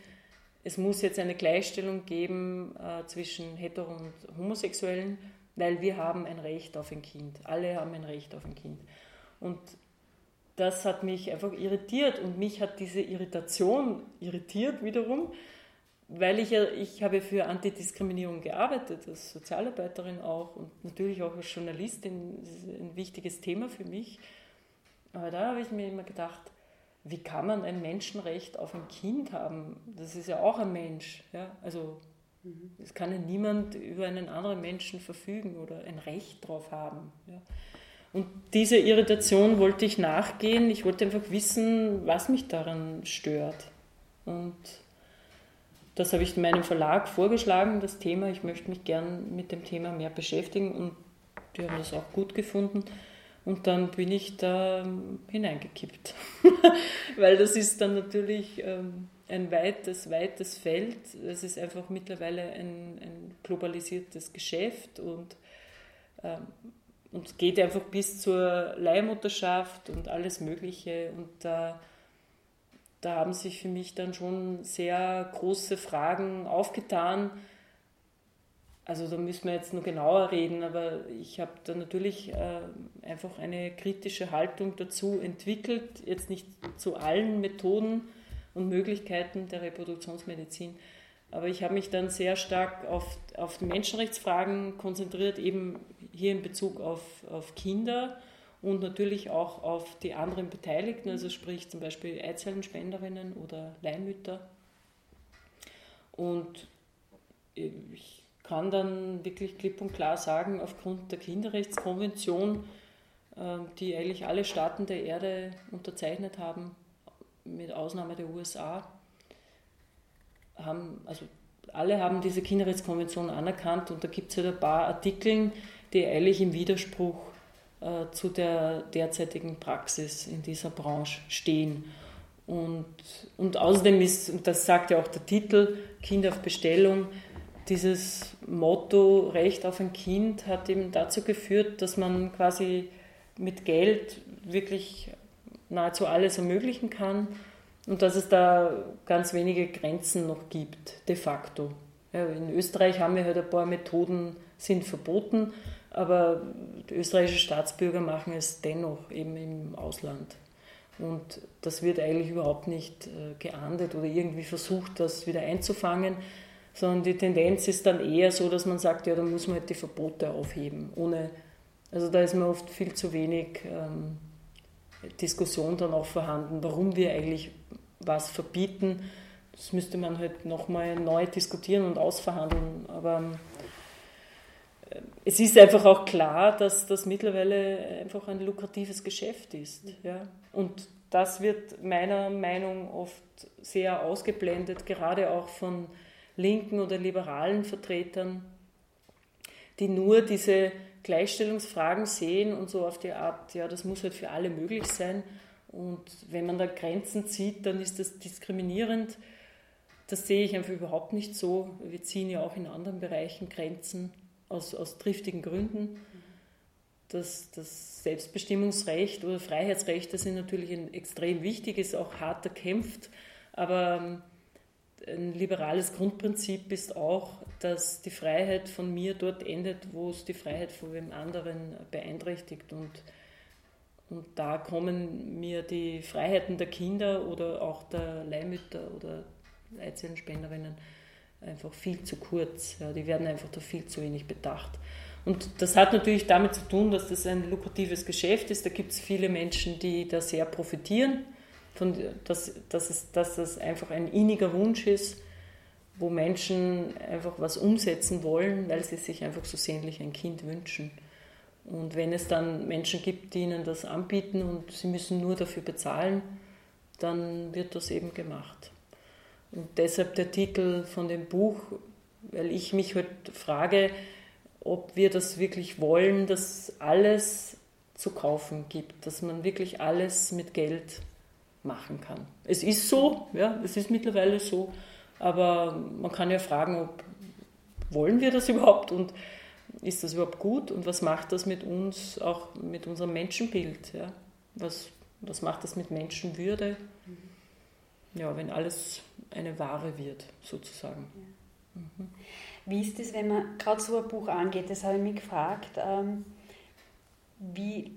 es muss jetzt eine Gleichstellung geben äh, zwischen Hetero und Homosexuellen, weil wir haben ein Recht auf ein Kind. Alle haben ein Recht auf ein Kind. Und das hat mich einfach irritiert und mich hat diese Irritation irritiert wiederum, weil ich ja, ich habe für Antidiskriminierung gearbeitet, als Sozialarbeiterin auch und natürlich auch als Journalistin, das ist ein wichtiges Thema für mich. Aber da habe ich mir immer gedacht, wie kann man ein Menschenrecht auf ein Kind haben? Das ist ja auch ein Mensch. Ja? Also es kann ja niemand über einen anderen Menschen verfügen oder ein Recht darauf haben. Ja? Und diese Irritation wollte ich nachgehen. Ich wollte einfach wissen, was mich daran stört. Und das habe ich meinem Verlag vorgeschlagen, das Thema. Ich möchte mich gern mit dem Thema mehr beschäftigen und die haben das auch gut gefunden. Und dann bin ich da hineingekippt. <laughs> Weil das ist dann natürlich ähm, ein weites, weites Feld. Es ist einfach mittlerweile ein, ein globalisiertes Geschäft und ähm, und geht einfach bis zur Leihmutterschaft und alles Mögliche. Und da, da haben sich für mich dann schon sehr große Fragen aufgetan. Also da müssen wir jetzt nur genauer reden, aber ich habe da natürlich äh, einfach eine kritische Haltung dazu entwickelt, jetzt nicht zu allen Methoden und Möglichkeiten der Reproduktionsmedizin, aber ich habe mich dann sehr stark auf, auf Menschenrechtsfragen konzentriert, eben hier in Bezug auf, auf Kinder und natürlich auch auf die anderen Beteiligten, also sprich zum Beispiel Eizellenspenderinnen oder Leihmütter. Und ich kann dann wirklich klipp und klar sagen, aufgrund der Kinderrechtskonvention, ähm, die eigentlich alle Staaten der Erde unterzeichnet haben, mit Ausnahme der USA, haben, also alle haben diese Kinderrechtskonvention anerkannt und da gibt es halt ein paar Artikel, die eigentlich im Widerspruch äh, zu der derzeitigen Praxis in dieser Branche stehen. Und, und außerdem ist, und das sagt ja auch der Titel, Kind auf Bestellung, dieses Motto Recht auf ein Kind hat eben dazu geführt, dass man quasi mit Geld wirklich nahezu alles ermöglichen kann und dass es da ganz wenige Grenzen noch gibt, de facto. Ja, in Österreich haben wir halt ein paar Methoden, sind verboten, aber die österreichischen Staatsbürger machen es dennoch eben im Ausland. Und das wird eigentlich überhaupt nicht äh, geahndet oder irgendwie versucht, das wieder einzufangen, sondern die Tendenz ist dann eher so, dass man sagt, ja, da muss man halt die Verbote aufheben. Ohne, also da ist mir oft viel zu wenig ähm, Diskussion dann auch vorhanden, warum wir eigentlich was verbieten. Das müsste man halt nochmal neu diskutieren und ausverhandeln. Aber äh, es ist einfach auch klar, dass das mittlerweile einfach ein lukratives Geschäft ist. Ja? Und das wird meiner Meinung nach oft sehr ausgeblendet, gerade auch von linken oder liberalen Vertretern, die nur diese Gleichstellungsfragen sehen und so auf die Art, ja, das muss halt für alle möglich sein. Und wenn man da Grenzen zieht, dann ist das diskriminierend. Das sehe ich einfach überhaupt nicht so. Wir ziehen ja auch in anderen Bereichen Grenzen aus, aus triftigen Gründen. Das, das Selbstbestimmungsrecht oder Freiheitsrechte sind natürlich extrem wichtig, ist auch hart erkämpft, aber ähm, ein liberales Grundprinzip ist auch, dass die Freiheit von mir dort endet, wo es die Freiheit von wem anderen beeinträchtigt. Und, und da kommen mir die Freiheiten der Kinder oder auch der Leihmütter oder Eizellenspenderinnen einfach viel zu kurz. Ja, die werden einfach da viel zu wenig bedacht. Und das hat natürlich damit zu tun, dass das ein lukratives Geschäft ist. Da gibt es viele Menschen, die da sehr profitieren von, dass, dass, es, dass das einfach ein inniger Wunsch ist, wo Menschen einfach was umsetzen wollen, weil sie sich einfach so sehnlich ein Kind wünschen. Und wenn es dann Menschen gibt, die ihnen das anbieten und sie müssen nur dafür bezahlen, dann wird das eben gemacht. Und deshalb der Titel von dem Buch, weil ich mich heute halt frage, ob wir das wirklich wollen, dass alles zu kaufen gibt, dass man wirklich alles mit Geld machen kann. Es ist so, ja, es ist mittlerweile so, aber man kann ja fragen, ob wollen wir das <laughs> überhaupt und ist das überhaupt gut und was macht das mit uns, auch mit unserem Menschenbild? Ja? Was, was macht das mit Menschenwürde? Ja, wenn alles eine Ware wird, sozusagen. Mhm. Wie ist es, wenn man gerade so ein Buch angeht? Das habe ich mich gefragt. Ähm, wie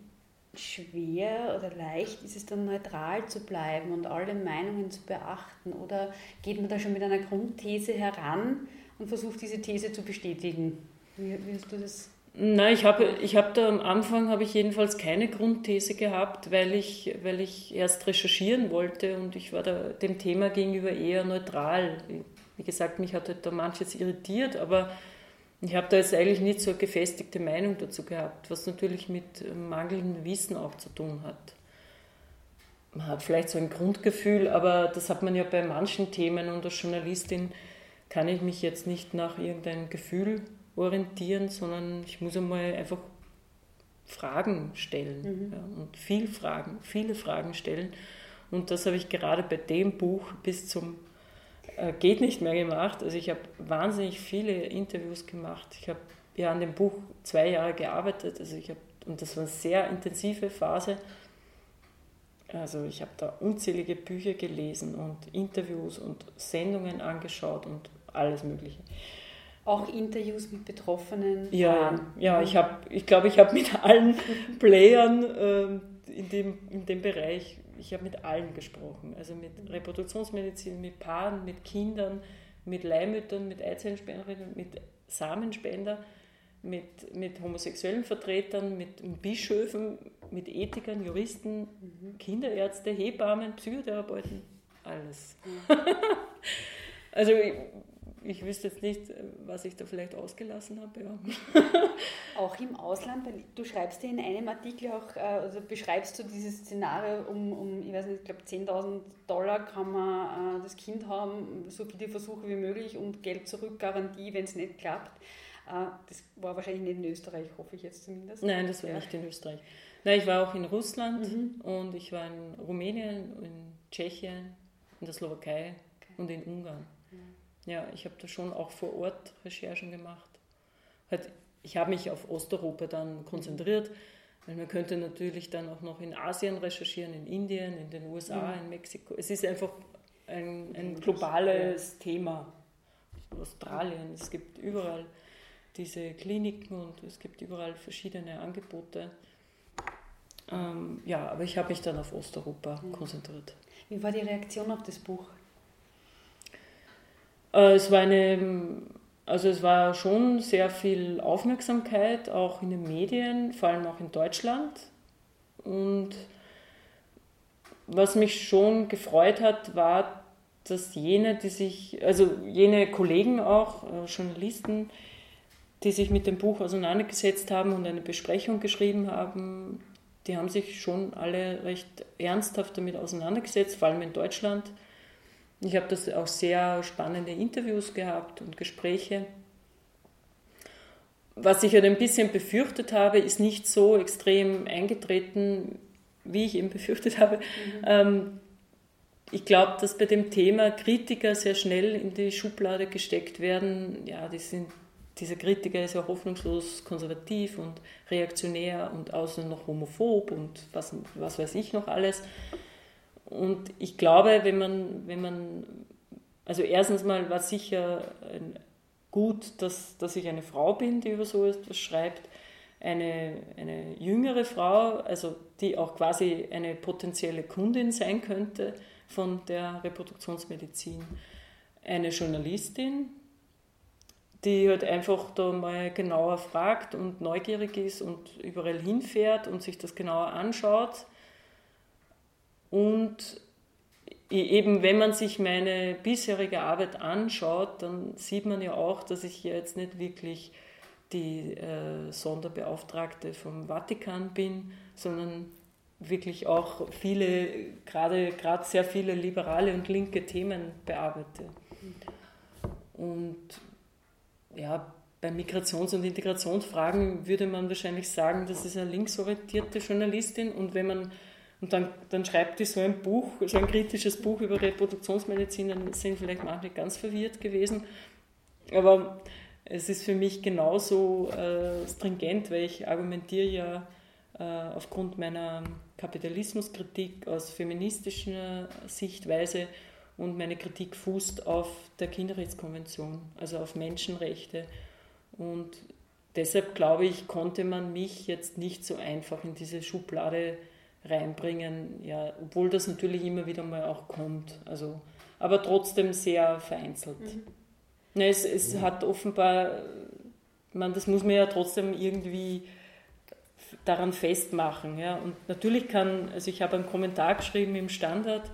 schwer oder leicht ist es dann neutral zu bleiben und alle Meinungen zu beachten? Oder geht man da schon mit einer Grundthese heran und versucht diese These zu bestätigen? Wie, hast du das? Nein, ich habe ich hab da am Anfang habe ich jedenfalls keine Grundthese gehabt, weil ich, weil ich erst recherchieren wollte und ich war da dem Thema gegenüber eher neutral. Wie gesagt, mich hat halt da manches irritiert, aber ich habe da jetzt eigentlich nicht so eine gefestigte Meinung dazu gehabt, was natürlich mit mangelndem Wissen auch zu tun hat. Man hat vielleicht so ein Grundgefühl, aber das hat man ja bei manchen Themen und als Journalistin kann ich mich jetzt nicht nach irgendeinem Gefühl orientieren, sondern ich muss einmal einfach Fragen stellen mhm. ja, und viel Fragen, viele Fragen stellen. Und das habe ich gerade bei dem Buch bis zum äh, geht nicht mehr gemacht. Also ich habe wahnsinnig viele Interviews gemacht. Ich habe ja an dem Buch zwei Jahre gearbeitet. Also ich habe, und das war eine sehr intensive Phase. Also ich habe da unzählige Bücher gelesen und Interviews und Sendungen angeschaut und alles Mögliche. Auch Interviews mit Betroffenen? Ja, ja ich, hab, ich glaube, ich habe mit allen <laughs> Playern äh, in, dem, in dem Bereich ich habe mit allen gesprochen, also mit Reproduktionsmedizin, mit Paaren, mit Kindern, mit Leihmüttern, mit Eizellenspenderinnen, mit Samenspender, mit, mit homosexuellen Vertretern, mit Bischöfen, mit Ethikern, Juristen, mhm. Kinderärzte, Hebammen, Psychotherapeuten, alles. Mhm. <laughs> also ich, wüsste jetzt nicht, was ich da vielleicht ausgelassen habe. Ja. <laughs> Auch im Ausland, du schreibst ja in einem Artikel auch, äh, also beschreibst du dieses Szenario um, um ich weiß nicht, ich glaube 10.000 Dollar kann man äh, das Kind haben, so viele Versuche wie möglich und Geld zurück, Garantie, wenn es nicht klappt. Äh, das war wahrscheinlich nicht in Österreich, hoffe ich jetzt zumindest. Nein, das war ja. nicht in Österreich. Nein, ich war auch in Russland mhm. und ich war in Rumänien, in Tschechien, in der Slowakei okay. und in Ungarn. Ja, ich habe da schon auch vor Ort Recherchen gemacht. Halt, ich habe mich auf Osteuropa dann konzentriert, weil man könnte natürlich dann auch noch in Asien recherchieren, in Indien, in den USA, mhm. in Mexiko. Es ist einfach ein, ein globales ja. Thema. Australien, es gibt überall diese Kliniken und es gibt überall verschiedene Angebote. Ähm, ja, aber ich habe mich dann auf Osteuropa mhm. konzentriert. Wie war die Reaktion auf das Buch? Äh, es war eine, also es war schon sehr viel Aufmerksamkeit, auch in den Medien, vor allem auch in Deutschland. Und was mich schon gefreut hat, war, dass jene, die sich, also jene Kollegen auch, äh, Journalisten, die sich mit dem Buch auseinandergesetzt haben und eine Besprechung geschrieben haben, die haben sich schon alle recht ernsthaft damit auseinandergesetzt, vor allem in Deutschland. Ich habe das auch sehr spannende Interviews gehabt und Gespräche. Was ich halt ein bisschen befürchtet habe, ist nicht so extrem eingetreten, wie ich eben <laughs> befürchtet habe. Mhm. Ähm, ich glaube, dass bei dem Thema Kritiker sehr schnell in die Schublade gesteckt werden. Ja, die sind, dieser Kritiker ist ja hoffnungslos konservativ und reaktionär und außerdem noch homophob und was, was weiß ich noch alles. Und ich glaube, wenn man, wenn man, also erstens mal war sicher gut, dass, dass ich eine Frau bin, die über so etwas schreibt, eine, eine jüngere Frau, also die auch quasi eine potenzielle Kundin sein könnte von der Reproduktionsmedizin, eine Journalistin, die halt einfach da mal genauer fragt und neugierig ist und überall hinfährt und sich das genauer anschaut und eben, wenn man sich meine bisherige Arbeit anschaut, dann sieht man ja auch, dass ich jetzt nicht wirklich die äh, Sonderbeauftragte vom Vatikan bin, sondern wirklich auch viele, gerade, gerade sehr viele liberale und linke Themen bearbeite. Und ja, bei Migrations- und Integrationsfragen würde man wahrscheinlich sagen, das ist eine linksorientierte Journalistin und wenn man und dann, dann schreibt die so ein Buch, so ein kritisches Buch über Reproduktionsmedizin, dann sind vielleicht manche ganz verwirrt gewesen. Aber es ist für mich genauso äh, stringent, weil ich argumentiere ja äh, aufgrund meiner Kapitalismuskritik aus feministischer Sichtweise und meine Kritik fußt auf der Kinderrechtskonvention, also auf Menschenrechte. Und deshalb glaube ich, konnte man mich jetzt nicht so einfach in diese Schublade reinbringen, ja, obwohl das natürlich immer wieder mal auch kommt. Also, aber trotzdem sehr vereinzelt. Mhm. Ja, es, es mhm. hat offenbar, man, das muss man ja trotzdem irgendwie daran festmachen. Ja. Und natürlich kann, also ich habe einen Kommentar geschrieben im Standard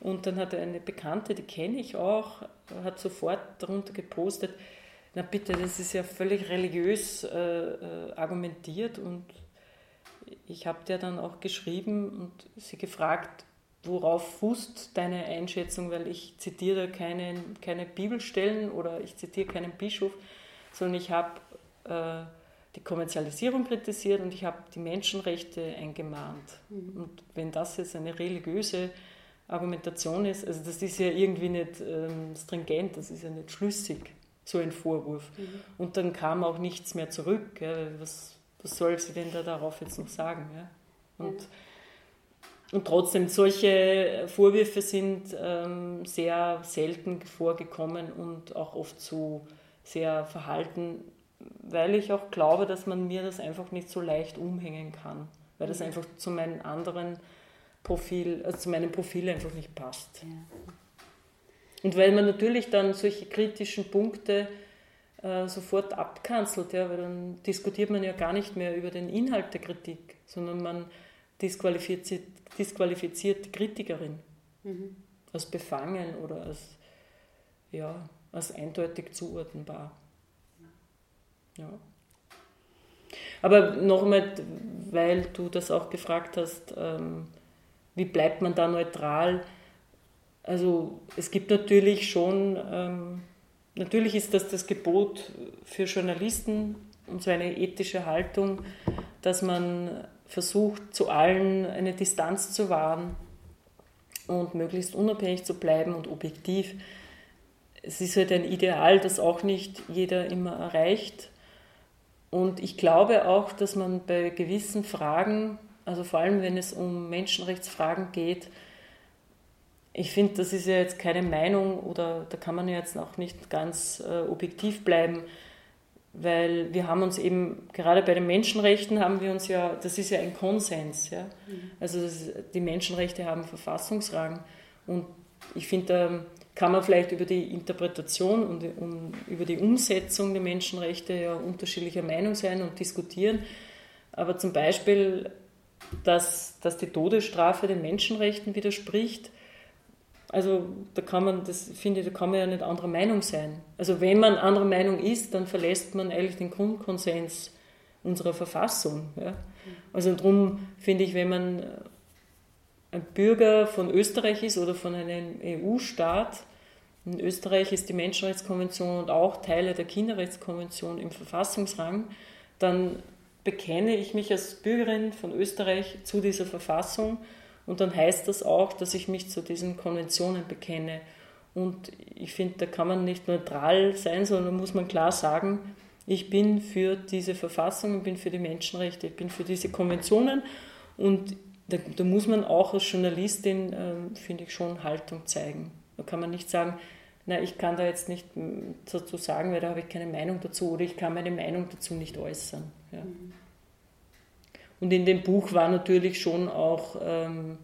und dann hat eine Bekannte, die kenne ich auch, hat sofort darunter gepostet, na bitte, das ist ja völlig religiös äh, äh, argumentiert und ich habe dir dann auch geschrieben und sie gefragt, worauf fußt deine Einschätzung, weil ich zitiere keine, keine Bibelstellen oder ich zitiere keinen Bischof, sondern ich habe äh, die Kommerzialisierung kritisiert und ich habe die Menschenrechte eingemahnt. Mhm. Und wenn das jetzt eine religiöse Argumentation ist, also das ist ja irgendwie nicht ähm, stringent, das ist ja nicht schlüssig, so ein Vorwurf. Mhm. Und dann kam auch nichts mehr zurück. Ja, was, was soll sie denn da darauf jetzt noch sagen? Ja? Und, ja. und trotzdem, solche Vorwürfe sind ähm, sehr selten vorgekommen und auch oft so sehr verhalten, weil ich auch glaube, dass man mir das einfach nicht so leicht umhängen kann, weil das einfach zu meinem anderen Profil, also zu meinem Profil einfach nicht passt. Ja. Und weil man natürlich dann solche kritischen Punkte äh, sofort abkanzelt, ja, weil dann diskutiert man ja gar nicht mehr über den Inhalt der Kritik, sondern man disqualifiziert, disqualifizierte Kritikerin. Mhm. Als befangen oder als, ja, als eindeutig zuordnenbar. Ja. Aber nochmal, weil du das auch gefragt hast, ähm, wie bleibt man da neutral? Also es gibt natürlich schon, ähm, natürlich ist das das Gebot für Journalisten und so eine ethische Haltung, dass man versucht, zu allen eine Distanz zu wahren und möglichst unabhängig zu bleiben und objektiv. Es ist halt ein Ideal, das auch nicht jeder immer erreicht. Und ich glaube auch, dass man bei gewissen Fragen, also vor allem wenn es um Menschenrechtsfragen geht, ich finde, das ist ja jetzt keine Meinung oder da kann man ja jetzt auch nicht ganz äh, objektiv bleiben, weil wir haben uns eben, gerade bei den Menschenrechten haben wir uns ja, das ist ja ein Konsens, ja. Mhm. Also das, die Menschenrechte haben Verfassungsrang und ich finde, da kann man vielleicht über die Interpretation und um, über die Umsetzung der Menschenrechte ja unterschiedlicher Meinung sein und diskutieren. Aber zum Beispiel, dass, dass die Todesstrafe den Menschenrechten widerspricht, also da kann man, das finde ich, da kann man ja nicht anderer Meinung sein. Also wenn man anderer Meinung ist, dann verlässt man eigentlich den Grundkonsens unserer Verfassung. Ja? Also darum finde ich, wenn man ein Bürger von Österreich ist oder von einem EU-Staat, in Österreich ist die Menschenrechtskonvention und auch Teile der Kinderrechtskonvention im Verfassungsrang, dann bekenne ich mich als Bürgerin von Österreich zu dieser Verfassung und dann heißt das auch, dass ich mich zu diesen Konventionen bekenne. Und ich finde, da kann man nicht neutral sein, sondern muss man klar sagen, ich bin für diese Verfassung, ich bin für die Menschenrechte, ich bin für diese Konventionen. Und da, da muss man auch als Journalistin, äh, finde ich, schon Haltung zeigen. Da kann man nicht sagen, na, ich kann da jetzt nicht dazu sagen, weil da habe ich keine Meinung dazu oder ich kann meine Meinung dazu nicht äußern. Ja. Mhm. Und in dem Buch war natürlich schon auch ähm,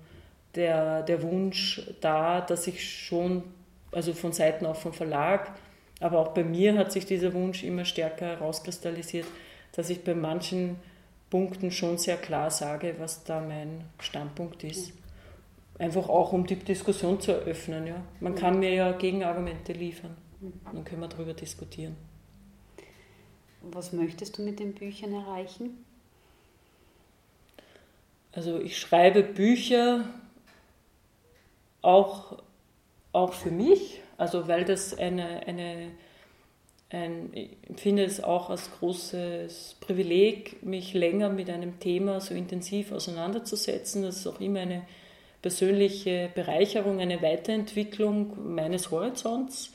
der, der Wunsch da, dass ich schon, also von Seiten auch vom Verlag, aber auch bei mir hat sich dieser Wunsch immer stärker herauskristallisiert, dass ich bei manchen Punkten schon sehr klar sage, was da mein Standpunkt ist. Einfach auch, um die Diskussion zu eröffnen. Ja. Man kann mir ja Gegenargumente liefern. Dann können wir darüber diskutieren. Was möchtest du mit den Büchern erreichen? Also ich schreibe Bücher auch, auch für mich, also weil das eine, eine ein, ich empfinde es auch als großes Privileg, mich länger mit einem Thema so intensiv auseinanderzusetzen. Das ist auch immer eine persönliche Bereicherung, eine Weiterentwicklung meines Horizonts.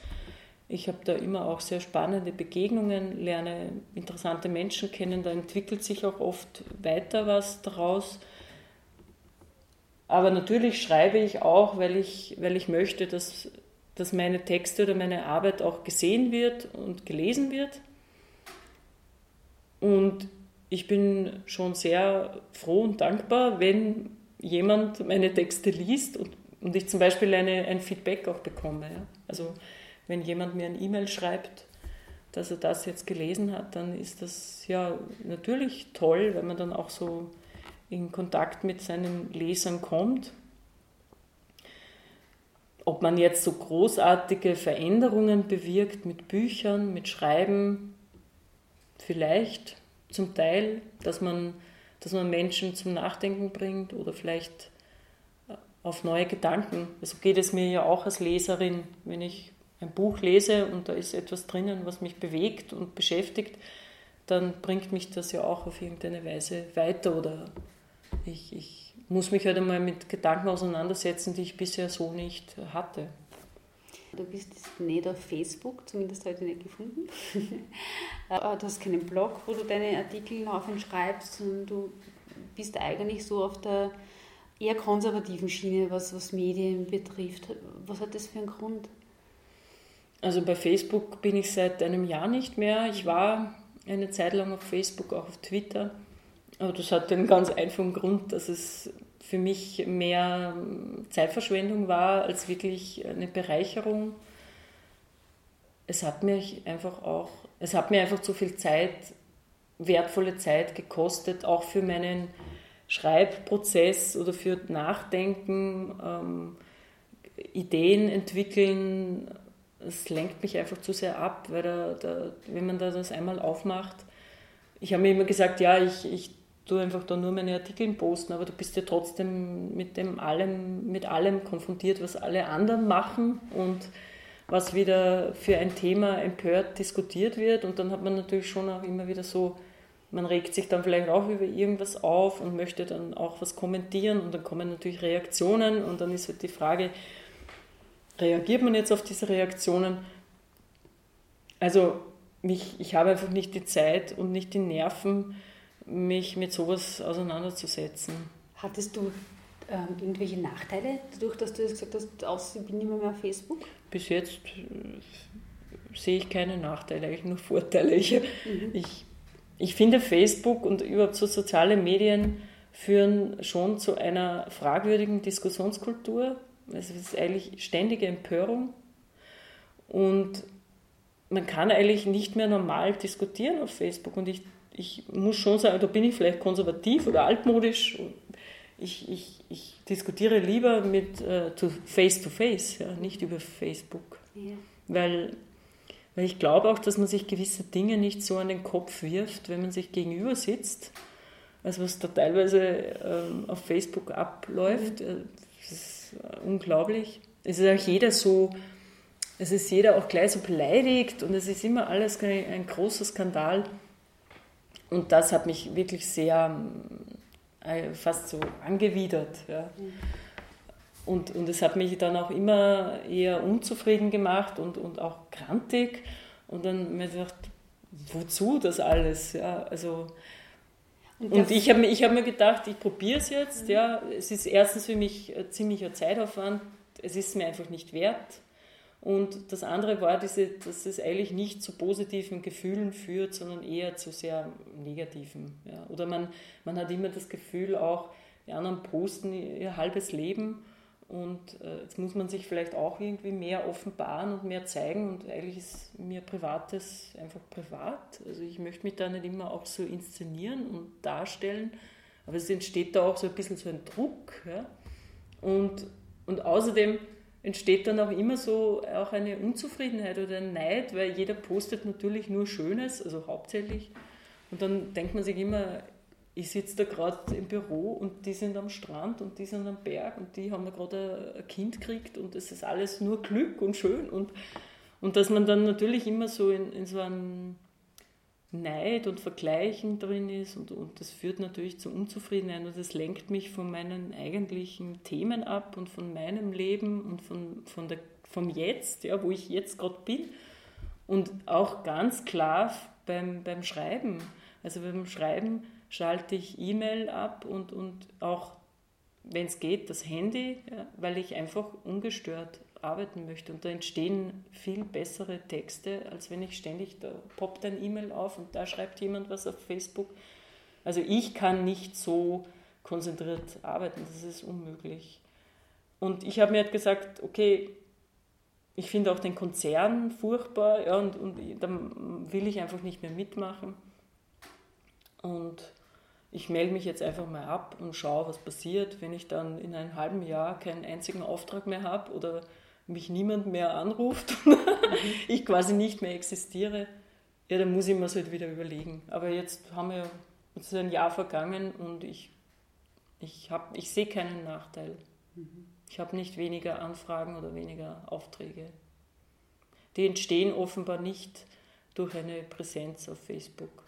Ich habe da immer auch sehr spannende Begegnungen, lerne interessante Menschen kennen, da entwickelt sich auch oft weiter was daraus. Aber natürlich schreibe ich auch, weil ich, weil ich möchte, dass, dass meine Texte oder meine Arbeit auch gesehen wird und gelesen wird. Und ich bin schon sehr froh und dankbar, wenn jemand meine Texte liest und, und ich zum Beispiel eine, ein Feedback auch bekomme. Ja. Also wenn jemand mir ein E-Mail schreibt, dass er das jetzt gelesen hat, dann ist das ja natürlich toll, wenn man dann auch so in Kontakt mit seinen Lesern kommt. Ob man jetzt so großartige Veränderungen bewirkt mit Büchern, mit Schreiben, vielleicht zum Teil, dass man, dass man Menschen zum Nachdenken bringt oder vielleicht auf neue Gedanken. So geht es mir ja auch als Leserin, wenn ich ein Buch lese und da ist etwas drinnen, was mich bewegt und beschäftigt, dann bringt mich das ja auch auf irgendeine Weise weiter oder ich, ich muss mich halt einmal mit Gedanken auseinandersetzen, die ich bisher so nicht hatte. Du bist nicht auf Facebook, zumindest heute nicht gefunden. <laughs> Äh, du hast keinen Blog, wo du deine Artikel laufend schreibst, sondern du bist eigentlich so auf der eher konservativen Schiene, was, was Medien betrifft. Was hat das für einen Grund? Also bei Facebook bin ich seit einem Jahr nicht mehr. Ich war eine Zeit lang auf Facebook, auch auf Twitter. Aber das hat den ganz einfachen Grund, dass es für mich mehr Zeitverschwendung war als wirklich eine Bereicherung. Es hat mich einfach auch, es hat mir einfach zu viel Zeit, wertvolle Zeit gekostet, auch für meinen Schreibprozess oder für Nachdenken, ähm, Ideen entwickeln, es lenkt mich einfach zu sehr ab, weil da, da, wenn man da das einmal aufmacht, ich habe mir immer gesagt, ja, ich, ich tue einfach da nur meine Artikel posten, aber du bist ja trotzdem mit dem allem, mit allem konfrontiert, was alle anderen machen und was wieder für ein Thema empört diskutiert wird. Und dann hat man natürlich schon auch immer wieder so, man regt sich dann vielleicht auch über irgendwas auf und möchte dann auch was kommentieren und dann kommen natürlich Reaktionen und dann ist halt die Frage, reagiert man jetzt auf diese Reaktionen? Also mich, ich habe einfach nicht die Zeit und nicht die Nerven, mich mit sowas auseinanderzusetzen. Hattest du ähm, irgendwelche Nachteile, dadurch, dass du jetzt gesagt hast, aus, ich bin nicht mehr auf Facebook? Bis jetzt äh, sehe ich keine Nachteile, eigentlich nur Vorteile. Ich, mhm. ich, ich finde, Facebook und überhaupt so soziale Medien führen schon zu einer fragwürdigen Diskussionskultur. Es ist eigentlich ständige Empörung und man kann eigentlich nicht mehr normal diskutieren auf Facebook. Und ich, ich muss schon sagen, da bin ich vielleicht konservativ oder altmodisch. Ich, ich, ich diskutiere lieber mit äh, face to face, ja, nicht über Facebook. Ja. Weil, weil ich glaube auch, dass man sich gewisse Dinge nicht so an den Kopf wirft, wenn man sich gegenüber sitzt, als was da teilweise ähm, auf Facebook abläuft. Äh, das ist unglaublich. Es ist auch jeder so es ist jeder auch gleich so beleidigt und es ist immer alles ein, ein großer Skandal. Und das hat mich wirklich sehr äh, fast so angewidert. Ja. Und, und es hat mich dann auch immer eher unzufrieden gemacht und, und auch grantig. Und dann mir gedacht, wozu das alles? Ja, also, und, und ich habe ich hab mir gedacht, ich probiere es jetzt. Mhm. Ja. Es ist erstens für mich ein ziemlicher Zeitaufwand. Es ist mir einfach nicht wert. Und das andere war, diese, dass es eigentlich nicht zu positiven Gefühlen führt, sondern eher zu sehr negativen. Ja. Oder man, man hat immer das Gefühl, auch die anderen posten ihr halbes Leben und äh, jetzt muss man sich vielleicht auch irgendwie mehr offenbaren und mehr zeigen und eigentlich ist mir Privates einfach privat. Also ich möchte mich da nicht immer auch so inszenieren und darstellen, aber es entsteht da auch so ein bisschen so ein Druck. Ja. Und, und außerdem entsteht dann auch immer so auch eine Unzufriedenheit oder ein Neid, weil jeder postet natürlich nur Schönes, also hauptsächlich. Und dann denkt man sich immer, ich sitze da gerade im Büro und die sind am Strand und die sind am Berg und die haben da gerade ein Kind gekriegt und es ist alles nur Glück und schön. Und, und dass man dann natürlich immer so in, in so einem Neid und Vergleichen drin ist und, und das führt natürlich zu Unzufriedenheit und das lenkt mich von meinen eigentlichen Themen ab und von meinem Leben und von, von der, vom Jetzt, ja, wo ich jetzt gerade bin. Und auch ganz klar beim, beim Schreiben. Also beim Schreiben schalte ich E-Mail ab und, und auch, wenn es geht, das Handy, ja, weil ich einfach ungestört arbeiten möchte. Und da entstehen viel bessere Texte, als wenn ich ständig, da poppt ein E-Mail auf und da schreibt jemand was auf Facebook. Also ich kann nicht so konzentriert arbeiten, das ist unmöglich. Und ich habe mir halt gesagt, okay, ich finde auch den Konzern furchtbar ja, und, und dann will ich einfach nicht mehr mitmachen. Und ich melde mich jetzt einfach mal ab und schaue, was passiert, wenn ich dann in einem halben Jahr keinen einzigen Auftrag mehr habe oder mich niemand mehr anruft, mhm. <laughs> ich quasi nicht mehr existiere, ja, dann muss ich mir das halt wieder überlegen. Aber jetzt haben wir, jetzt ist ein Jahr vergangen und ich, ich, hab, ich sehe keinen Nachteil. Mhm. Ich habe nicht weniger Anfragen oder weniger Aufträge. Die entstehen offenbar nicht durch eine Präsenz auf Facebook,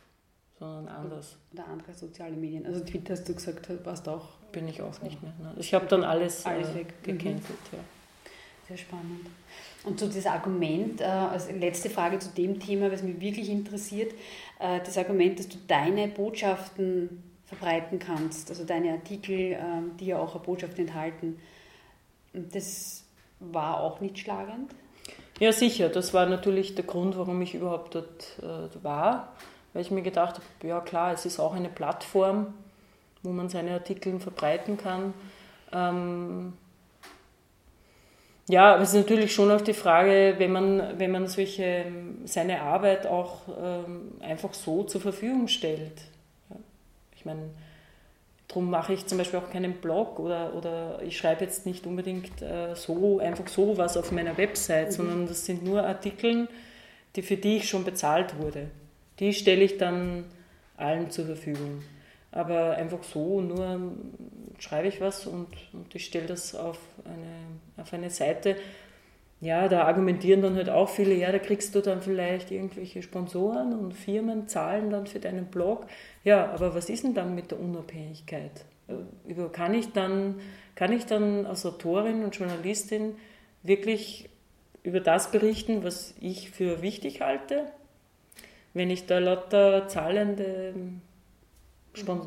sondern anders. Oder andere soziale Medien. Also Twitter hast du gesagt, warst auch. Bin ich auch nicht mehr. Ne? Ich habe dann alles, alles äh, gecancelt. Mhm. Ja. Sehr spannend. Und so das Argument, äh, als letzte Frage zu dem Thema, was mich wirklich interessiert, äh, das Argument, dass du deine Botschaften verbreiten kannst, also deine Artikel, äh, die ja auch eine Botschaft enthalten, das war auch nicht schlagend? Ja, sicher. Das war natürlich der Grund, warum ich überhaupt dort äh, war, weil ich mir gedacht habe, ja klar, es ist auch eine Plattform, wo man seine Artikel verbreiten kann. Ähm, ja, aber es ist natürlich schon auch die Frage, wenn man, wenn man solche, seine Arbeit auch ähm, einfach so zur Verfügung stellt. Ja. Ich meine, darum mache ich zum Beispiel auch keinen Blog oder, oder ich schreibe jetzt nicht unbedingt äh, so, einfach so was auf meiner Website, mhm. sondern das sind nur Artikel, die, für die ich schon bezahlt wurde. Die stelle ich dann allen zur Verfügung. Aber einfach so, nur schreibe ich was und, und ich stelle das auf eine, auf eine Seite. Ja, da argumentieren dann halt auch viele, ja, da kriegst du dann vielleicht irgendwelche Sponsoren und Firmen zahlen dann für deinen Blog. Ja, aber was ist denn dann mit der Unabhängigkeit? Äh, kann ich dann, kann ich dann als Autorin und Journalistin wirklich über das berichten, was ich für wichtig halte? Wenn ich da lauter zahlende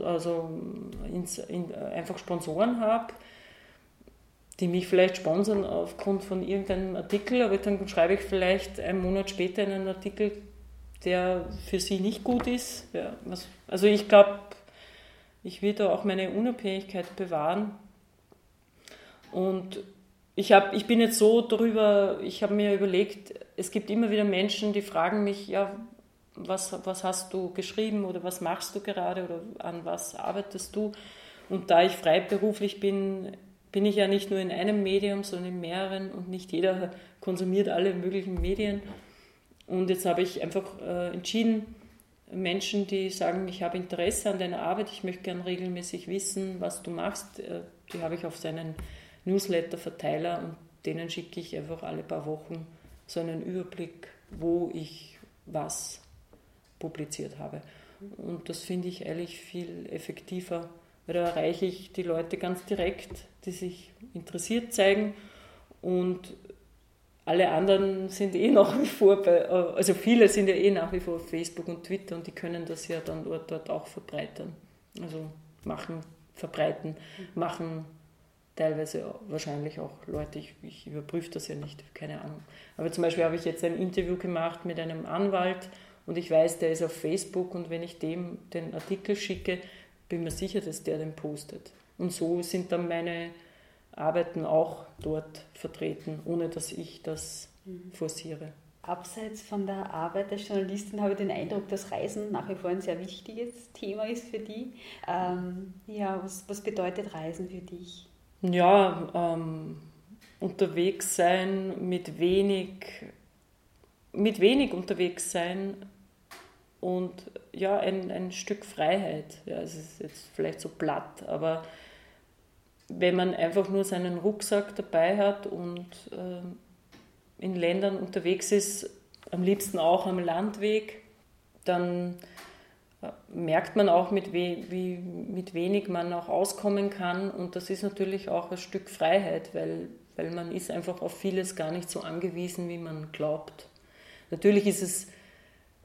also ins, in, einfach Sponsoren habe, die mich vielleicht sponsern aufgrund von irgendeinem Artikel, aber dann schreibe ich vielleicht einen Monat später einen Artikel, der für sie nicht gut ist. Ja, was, also ich glaube, ich will da auch meine Unabhängigkeit bewahren. Und ich, hab, ich bin jetzt so darüber, ich habe mir überlegt, es gibt immer wieder Menschen, die fragen mich, ja, was, was hast du geschrieben oder was machst du gerade oder an was arbeitest du? Und da ich freiberuflich bin, bin ich ja nicht nur in einem Medium, sondern in mehreren und nicht jeder konsumiert alle möglichen Medien. Und jetzt habe ich einfach äh, entschieden, Menschen, die sagen, ich habe Interesse an deiner Arbeit, ich möchte gern regelmäßig wissen, was du machst, äh, die habe ich auf seinen Newsletter-Verteiler und denen schicke ich einfach alle paar Wochen so einen Überblick, wo ich was publiziert habe. Und das finde ich ehrlich viel effektiver, weil da erreiche ich die Leute ganz direkt, die sich interessiert zeigen und alle anderen sind eh nach wie vor bei, also viele sind ja eh nach wie vor auf Facebook und Twitter und die können das ja dann dort, dort auch verbreitern. Also machen, verbreiten, machen teilweise wahrscheinlich auch Leute, ich, ich überprüfe das ja nicht, keine Ahnung. Aber zum Beispiel habe ich jetzt ein Interview gemacht mit einem Anwalt und ich weiß, der ist auf Facebook und wenn ich dem den Artikel schicke, bin mir sicher, dass der den postet. Und so sind dann meine Arbeiten auch dort vertreten, ohne dass ich das mhm. forciere. Abseits von der Arbeit als Journalistin habe ich den Eindruck, dass Reisen nach wie vor ein sehr wichtiges Thema ist für die. Ähm, ja, was, was bedeutet Reisen für dich? Ja, ähm, unterwegs sein, mit wenig, mit wenig unterwegs sein, und ja, ein, ein Stück Freiheit. Ja, es ist jetzt vielleicht so platt, aber wenn man einfach nur seinen Rucksack dabei hat und äh, in Ländern unterwegs ist, am liebsten auch am Landweg, dann äh, merkt man auch, mit, we wie, mit wenig man auch auskommen kann. Und das ist natürlich auch ein Stück Freiheit, weil, weil man ist einfach auf vieles gar nicht so angewiesen, wie man glaubt. Natürlich ist es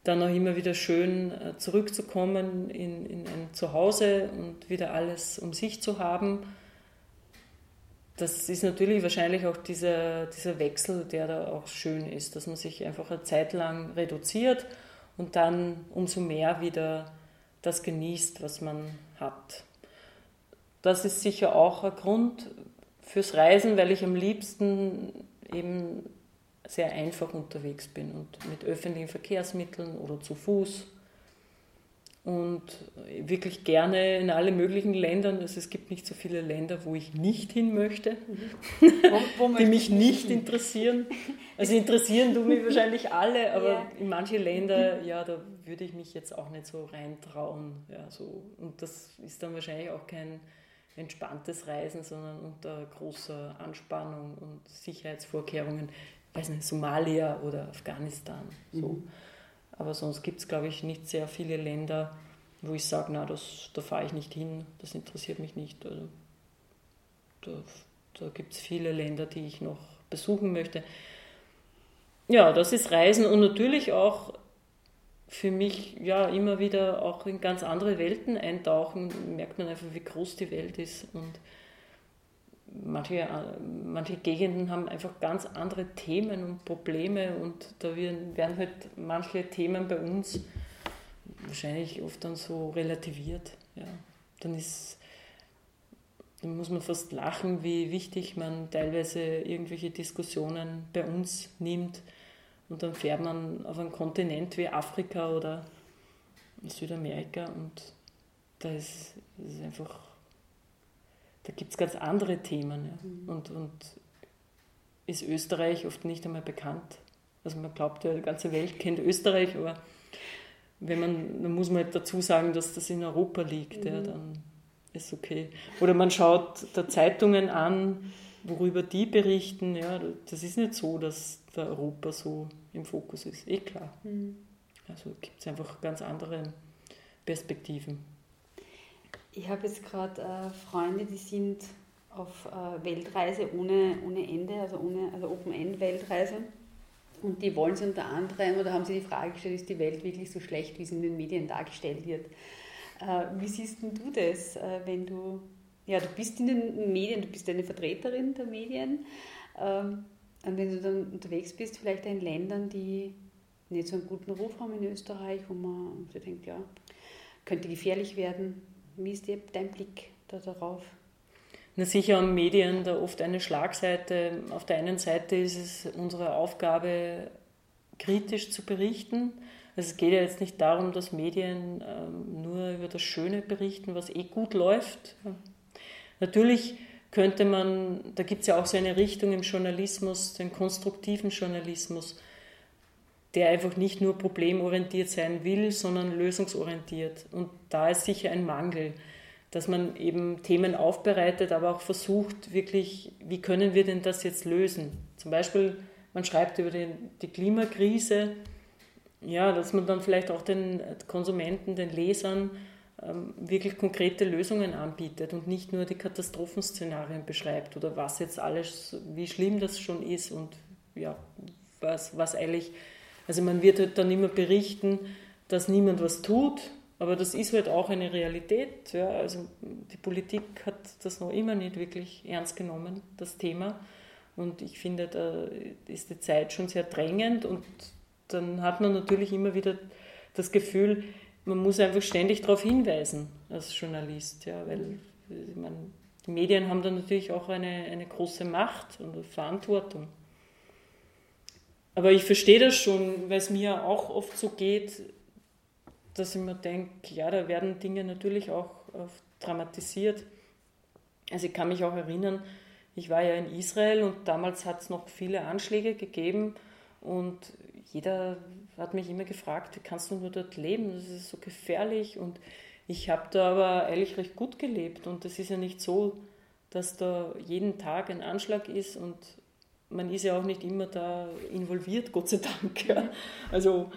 dann auch immer wieder schön äh, zurückzukommen in, in ein Zuhause und wieder alles um sich zu haben. Das ist natürlich wahrscheinlich auch dieser, dieser Wechsel, der da auch schön ist, dass man sich einfach eine Zeit lang reduziert und dann umso mehr wieder das genießt, was man hat. Das ist sicher auch ein Grund fürs Reisen, weil ich am liebsten eben sehr einfach unterwegs bin und mit öffentlichen Verkehrsmitteln oder zu Fuß und wirklich gerne in alle möglichen Ländern. Also es gibt nicht so viele Länder, wo ich nicht hin möchte, mhm. wo, wo <laughs> die mich nicht interessieren. Also interessieren du mich wahrscheinlich alle, aber ja. in manche Länder, ja, da würde ich mich jetzt auch nicht so reintrauen. Ja, so. Und das ist dann wahrscheinlich auch kein entspanntes Reisen, sondern unter großer Anspannung und Sicherheitsvorkehrungen weiß nicht, Somalia oder Afghanistan. So. Mhm. Aber sonst gibt es, glaube ich, nicht sehr viele Länder, wo ich sage, na, das, da fahre ich nicht hin, das interessiert mich nicht. Also, da da gibt es viele Länder, die ich noch besuchen möchte. Ja, das ist Reisen und natürlich auch für mich ja immer wieder auch in ganz andere Welten eintauchen, merkt man einfach, wie groß die Welt ist und manche, manche Gegenden haben einfach ganz andere Themen und Probleme und da werden halt manche Themen bei uns wahrscheinlich oft dann so relativiert. Ja. Dann, ist, dann muss man fast lachen, wie wichtig man teilweise irgendwelche Diskussionen bei uns nimmt und dann fährt man auf einen Kontinent wie Afrika oder Südamerika und da ist, ist einfach da gibt es ganz andere Themen. Ja. Mhm. Und, und ist Österreich oft nicht einmal bekannt. Also man glaubt ja, die ganze Welt kennt Österreich, aber wenn man, dann muss man halt dazu sagen, dass das in Europa liegt, mhm. ja, dann ist okay. Oder man schaut da Zeitungen an, worüber die berichten, ja, das ist nicht so, dass da Europa so im Fokus ist, eh klar. Mhm. Also gibt es einfach ganz andere Perspektiven. Ich habe jetzt gerade äh, Freunde, die sind auf äh, Weltreise ohne, ohne Ende, also ohne also Open-End-Weltreise. Und die wollen sie unter anderem, oder haben sie die Frage gestellt, ist die Welt wirklich so schlecht, wie sie in den Medien dargestellt wird? Äh, wie siehst du das, äh, wenn du, ja, du bist in den Medien, du bist eine Vertreterin der Medien, ähm, und wenn du dann unterwegs bist, vielleicht in Ländern, die nicht so einen guten Ruf haben in Österreich, wo man so denkt, ja, könnte gefährlich werden. Wie ist dein Blick da darauf? Na sicher haben Medien da oft eine Schlagseite. Auf der einen Seite ist es unsere Aufgabe, kritisch zu berichten. Also es geht ja jetzt nicht darum, dass Medien ähm, nur über das Schöne berichten, was eh gut läuft. Natürlich könnte man, da gibt es ja auch so eine Richtung im Journalismus, den konstruktiven Journalismus, der einfach nicht nur problemorientiert sein will, sondern lösungsorientiert. Und da ist sicher ein Mangel dass man eben Themen aufbereitet, aber auch versucht, wirklich, wie können wir denn das jetzt lösen? Zum Beispiel, man schreibt über die, die Klimakrise, ja, dass man dann vielleicht auch den Konsumenten, den Lesern ähm, wirklich konkrete Lösungen anbietet und nicht nur die Katastrophenszenarien beschreibt oder was jetzt alles, wie schlimm das schon ist und ja, was, was eigentlich, also man wird halt dann immer berichten, dass niemand was tut, aber das ist halt auch eine Realität. Ja. Also die Politik hat das noch immer nicht wirklich ernst genommen, das Thema. Und ich finde, da ist die Zeit schon sehr drängend und dann hat man natürlich immer wieder das Gefühl, man muss einfach ständig darauf hinweisen als Journalist, ja, weil ich meine, die Medien haben da natürlich auch eine, eine große Macht und Verantwortung. Aber ich verstehe das schon, weil es mir auch oft so geht, dass ich mir denke, ja, da werden Dinge natürlich auch dramatisiert. Also ich kann mich auch erinnern, ich war ja in Israel und damals hat es noch viele Anschläge gegeben und jeder hat mich immer gefragt, wie kannst du nur dort leben? Das ist so gefährlich und ich habe da aber eigentlich recht gut gelebt und es ist ja nicht so, dass da jeden Tag ein Anschlag ist und man ist ja auch nicht immer da involviert, Gott sei Dank. Ja. Also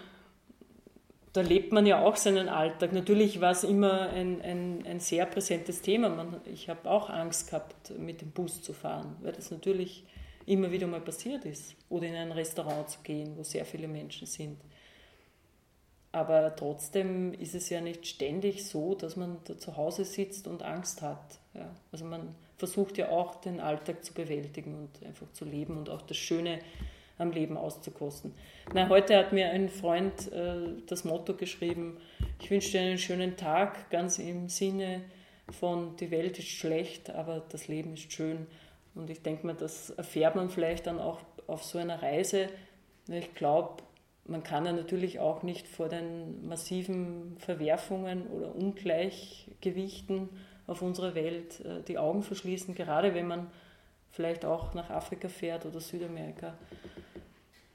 da lebt man ja auch seinen Alltag. Natürlich war es immer ein, ein, ein sehr präsentes Thema. Man, ich habe auch Angst gehabt, mit dem Bus zu fahren, weil das natürlich immer wieder mal passiert ist. Oder in ein Restaurant zu gehen, wo sehr viele Menschen sind. Aber trotzdem ist es ja nicht ständig so, dass man da zu Hause sitzt und Angst hat. Ja. Also man versucht ja auch den Alltag zu bewältigen und einfach zu leben und auch das Schöne am Leben auszukosten. Na, heute hat mir ein Freund äh, das Motto geschrieben, ich wünsche dir einen schönen Tag, ganz im Sinne von, die Welt ist schlecht, aber das Leben ist schön. Und ich denke mir, das erfährt man vielleicht dann auch auf so einer Reise. Ich glaube, man kann ja natürlich auch nicht vor den massiven Verwerfungen oder Ungleichgewichten auf unserer Welt äh, die Augen verschließen, gerade wenn man vielleicht auch nach Afrika fährt oder Südamerika.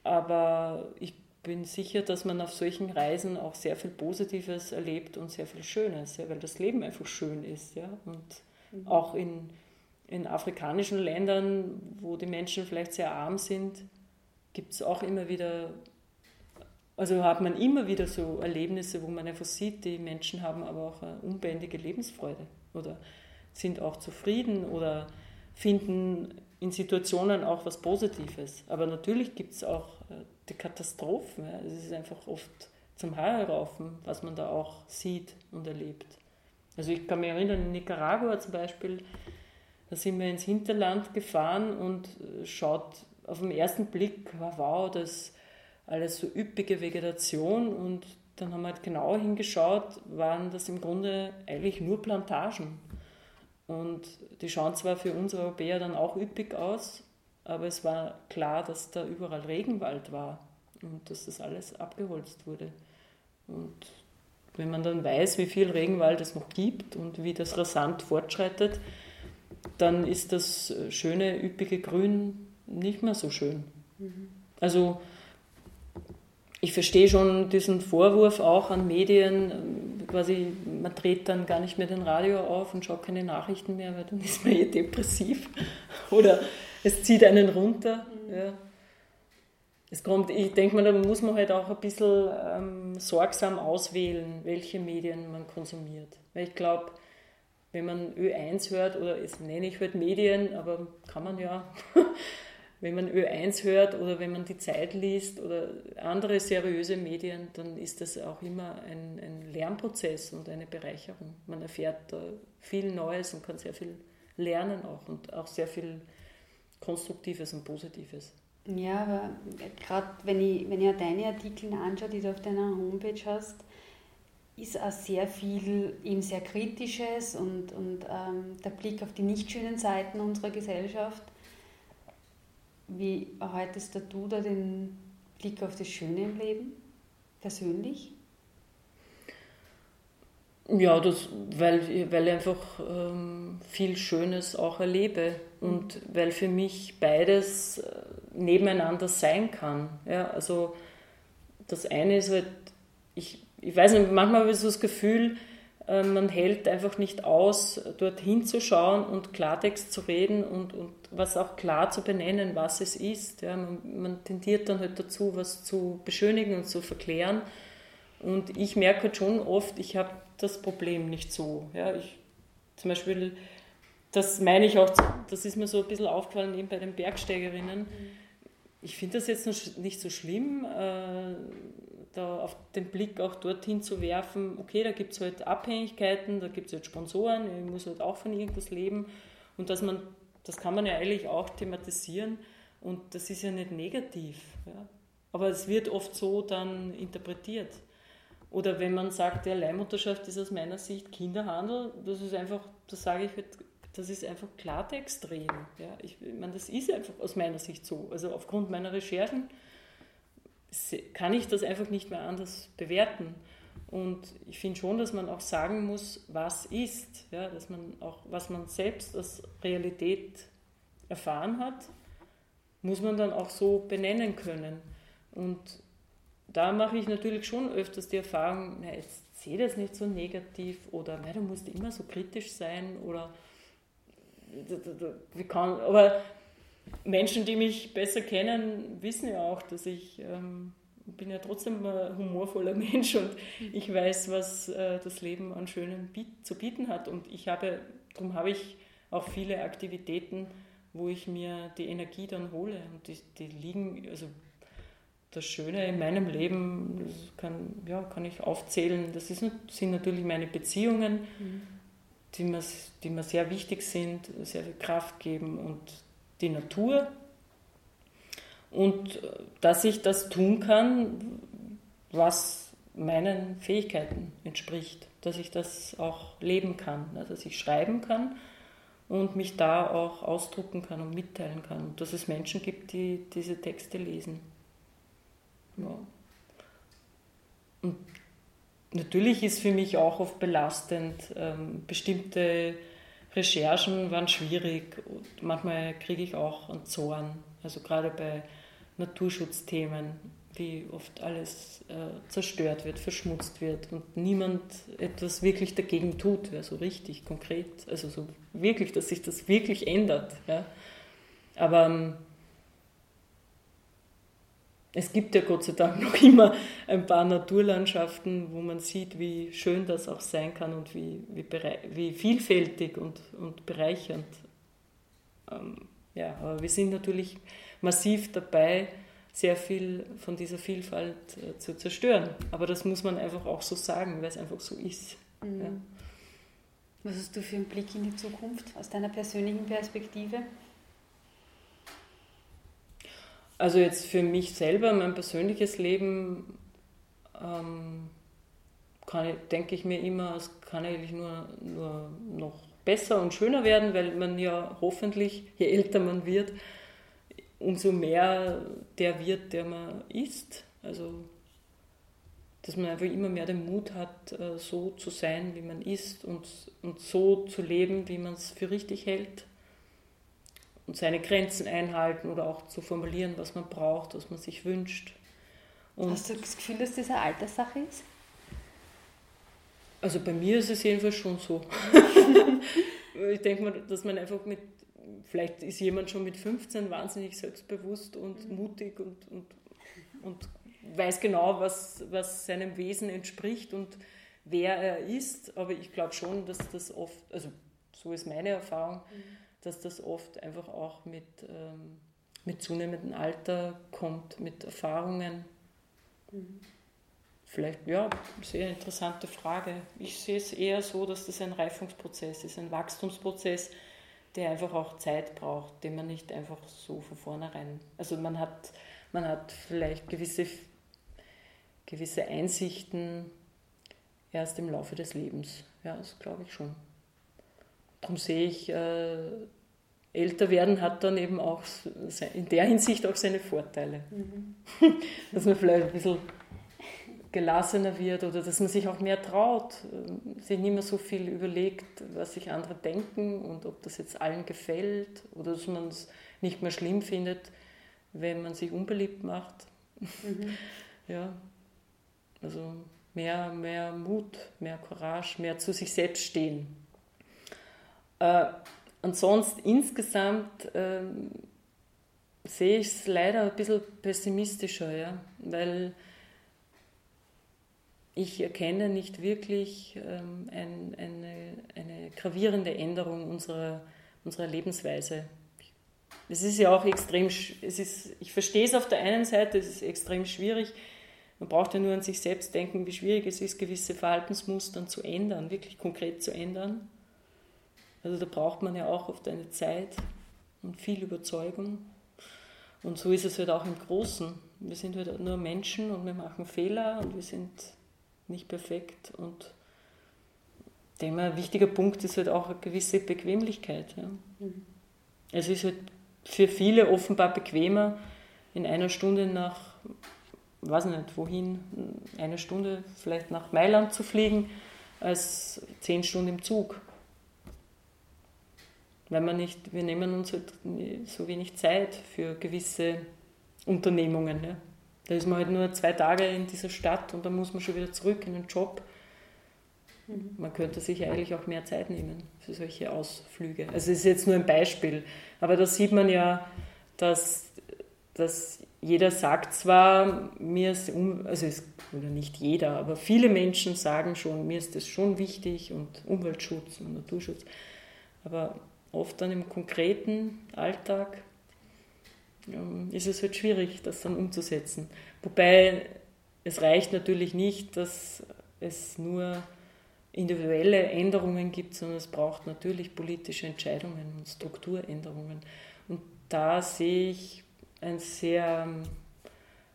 Aber ich bin sicher, dass man auf solchen Reisen auch sehr viel Positives erlebt und sehr viel Schönes, ja, weil das Leben einfach schön ist. Ja? Und mhm. auch in, in afrikanischen Ländern, wo die Menschen vielleicht sehr arm sind, gibt es auch immer wieder, also hat man immer wieder so Erlebnisse, wo man einfach sieht, die Menschen haben aber auch eine unbändige Lebensfreude oder sind auch zufrieden oder finden in Situationen auch was Positives. Aber natürlich gibt es auch äh, die Katastrophen. Es ist einfach oft zum Heerraufen, was man da auch sieht und erlebt. Also ich kann mich erinnern, in Nicaragua zum Beispiel, da sind wir ins Hinterland gefahren und äh, schaut auf den ersten Blick, wow, das alles so üppige Vegetation und dann haben wir halt genau hingeschaut, waren das im Grunde eigentlich nur Plantagen. Und die schauen zwar für uns Europäer dann auch üppig aus, aber es war klar, dass da überall Regenwald war und dass das alles abgeholzt wurde. Und wenn man dann weiß, wie viel Regenwald es noch gibt und wie das rasant fortschreitet, dann ist das schöne, üppige Grün nicht mehr so schön. Mhm. Also ich verstehe schon diesen Vorwurf auch an Medien, quasi man dreht dann gar nicht mehr den Radio auf und schaut keine Nachrichten mehr, weil dann ist man eh depressiv <laughs> oder es zieht einen runter. Mhm. Ja. Es kommt, ich denke mal, da muss man halt auch ein bisschen ähm, sorgsam auswählen, welche Medien man konsumiert. Weil ich glaube, wenn man Ö1 hört, oder das nenne ich halt Medien, aber kann man ja, <laughs> wenn man Ö1 hört oder wenn man die Zeit liest oder andere seriöse Medien, dann ist das auch immer ein, ein Lernprozess und eine Bereicherung. Man erfährt da viel Neues und kann sehr viel lernen auch und auch sehr viel Konstruktives und Positives. Ja, aber gerade wenn ich, wenn ich deine Artikel anschaue, die du auf deiner Homepage hast, ist auch sehr viel eben sehr Kritisches und, und ähm, der Blick auf die nicht schönen Seiten unserer Gesellschaft. Wie erhaltest du da den Blick auf das Schöne im Leben, persönlich? Ja, das, weil, weil ich einfach ähm, viel Schönes auch erlebe und weil für mich beides äh, nebeneinander sein kann. Ja, also das eine ist halt, ich, ich weiß nicht, manchmal habe ich so das Gefühl, äh, man hält einfach nicht aus, dorthin zu schauen und Klartext zu reden und, und was auch klar zu benennen, was es ist. Ja, man, man tendiert dann halt dazu, was zu beschönigen und zu verklären. Und ich merke halt schon oft, ich habe das Problem nicht so. Ja, ich, zum Beispiel, das meine ich auch, das ist mir so ein bisschen aufgefallen eben bei den Bergsteigerinnen. Ich finde das jetzt nicht so schlimm, äh, da auf den Blick auch dorthin zu werfen, okay, da gibt es halt Abhängigkeiten, da gibt es halt Sponsoren, ich muss halt auch von irgendwas leben. Und dass man, das kann man ja eigentlich auch thematisieren und das ist ja nicht negativ. Ja. Aber es wird oft so dann interpretiert. Oder wenn man sagt, ja, Leihmutterschaft ist aus meiner Sicht Kinderhandel, das ist einfach, das sage ich das ist einfach Klartext. Ja, ich, ich meine, das ist einfach aus meiner Sicht so. Also aufgrund meiner Recherchen kann ich das einfach nicht mehr anders bewerten. Und ich finde schon, dass man auch sagen muss, was ist, ja, dass man auch, was man selbst als Realität erfahren hat, muss man dann auch so benennen können. Und da mache ich natürlich schon öfters die Erfahrung, na, jetzt sehe das nicht so negativ oder na, du musst immer so kritisch sein oder wie kann, aber Menschen, die mich besser kennen, wissen ja auch, dass ich ähm, bin ja trotzdem ein humorvoller <laughs> Mensch und ich weiß, was äh, das Leben an Schönem biet, zu bieten hat. Und ich habe, darum habe ich auch viele Aktivitäten, wo ich mir die Energie dann hole. Und die, die liegen, also das Schöne in meinem Leben, das kann, ja, kann ich aufzählen, das ist, sind natürlich meine Beziehungen, mhm. die, mir, die mir sehr wichtig sind, sehr viel Kraft geben und die Natur. Und dass ich das tun kann, was meinen Fähigkeiten entspricht, dass ich das auch leben kann, dass ich schreiben kann und mich da auch ausdrucken kann und mitteilen kann. Dass es Menschen gibt, die diese Texte lesen. Ja. Und natürlich ist für mich auch oft belastend, ähm, bestimmte Recherchen waren schwierig. Und manchmal kriege ich auch einen Zorn, also gerade bei Naturschutzthemen, wie oft alles äh, zerstört wird, verschmutzt wird und niemand etwas wirklich dagegen tut, ja, so richtig, konkret, also so wirklich, dass sich das wirklich ändert. Ja. Aber ähm, es gibt ja Gott sei Dank <laughs> noch immer ein paar Naturlandschaften, wo man sieht, wie schön das auch sein kann und wie, wie, wie vielfältig und, und bereichernd. Ähm, ja, aber wir sind natürlich massiv dabei, sehr viel von dieser Vielfalt äh, zu zerstören. Aber das muss man einfach auch so sagen, weil es einfach so ist. Mhm. Ja. Was hast du für einen Blick in die Zukunft aus deiner persönlichen Perspektive? Also jetzt für mich selber, mein persönliches Leben, ähm, kann, denke ich mir immer, es kann eigentlich nur, nur noch besser und schöner werden, weil man ja hoffentlich, je älter man wird, umso mehr der wird, der man ist. Also, dass man einfach immer mehr den Mut hat, äh, so zu sein, wie man ist und, und so zu leben, wie man es für richtig hält und seine Grenzen einhalten oder auch zu formulieren, was man braucht, was man sich wünscht. Und Hast du das Gefühl, dass das eine Alterssache ist? Also bei mir ist es jedenfalls schon so. <laughs> ich denke mal, dass man einfach mit, vielleicht ist jemand schon mit 15 wahnsinnig selbstbewusst und mhm. mutig und, und, und weiß genau, was, was seinem Wesen entspricht und wer er ist. Aber ich glaube schon, dass das oft, also so ist meine Erfahrung, mhm. dass das oft einfach auch mit, ähm, mit zunehmendem Alter kommt, mit Erfahrungen. Mhm. Vielleicht, ja, sehr interessante Frage. Ich sehe es eher so, dass das ein Reifungsprozess ist, ein Wachstumsprozess, der einfach auch Zeit braucht, den man nicht einfach so von vornherein. Also man hat, man hat vielleicht gewisse, gewisse Einsichten erst im Laufe des Lebens. Ja, das glaube ich schon. Darum sehe ich, äh, älter werden hat dann eben auch in der Hinsicht auch seine Vorteile. Mhm. <laughs> Dass man vielleicht ein bisschen gelassener wird oder dass man sich auch mehr traut, äh, sich nicht mehr so viel überlegt, was sich andere denken und ob das jetzt allen gefällt oder dass man es nicht mehr schlimm findet, wenn man sich unbeliebt macht. Mhm. <laughs> ja, also mehr, mehr Mut, mehr Courage, mehr zu sich selbst stehen. Äh, ansonsten insgesamt äh, sehe ich es leider ein bisschen pessimistischer, ja, weil ich erkenne nicht wirklich ähm, ein, eine, eine gravierende Änderung unserer, unserer Lebensweise. Es ist ja auch extrem, es ist, ich verstehe es auf der einen Seite, es ist extrem schwierig. Man braucht ja nur an sich selbst denken, wie schwierig es ist, gewisse Verhaltensmuster zu ändern, wirklich konkret zu ändern. Also da braucht man ja auch oft eine Zeit und viel Überzeugung. Und so ist es halt auch im Großen. Wir sind halt nur Menschen und wir machen Fehler und wir sind nicht perfekt. Und dem ein wichtiger Punkt ist halt auch eine gewisse Bequemlichkeit. Ja. Mhm. Es ist halt für viele offenbar bequemer, in einer Stunde nach, weiß nicht wohin, eine Stunde vielleicht nach Mailand zu fliegen, als zehn Stunden im Zug. Weil man nicht, wir nehmen uns halt so wenig Zeit für gewisse Unternehmungen. Ja. Da ist man halt nur zwei Tage in dieser Stadt und dann muss man schon wieder zurück in den Job. Mhm. Man könnte sich eigentlich auch mehr Zeit nehmen für solche Ausflüge. Also es ist jetzt nur ein Beispiel. Aber da sieht man ja, dass, dass jeder sagt zwar, mir ist, also es, oder nicht jeder, aber viele Menschen sagen schon, mir ist das schon wichtig und Umweltschutz und Naturschutz. Aber oft dann im konkreten Alltag ist es halt schwierig, das dann umzusetzen. Wobei es reicht natürlich nicht, dass es nur individuelle Änderungen gibt, sondern es braucht natürlich politische Entscheidungen und Strukturänderungen. Und da sehe ich ein sehr,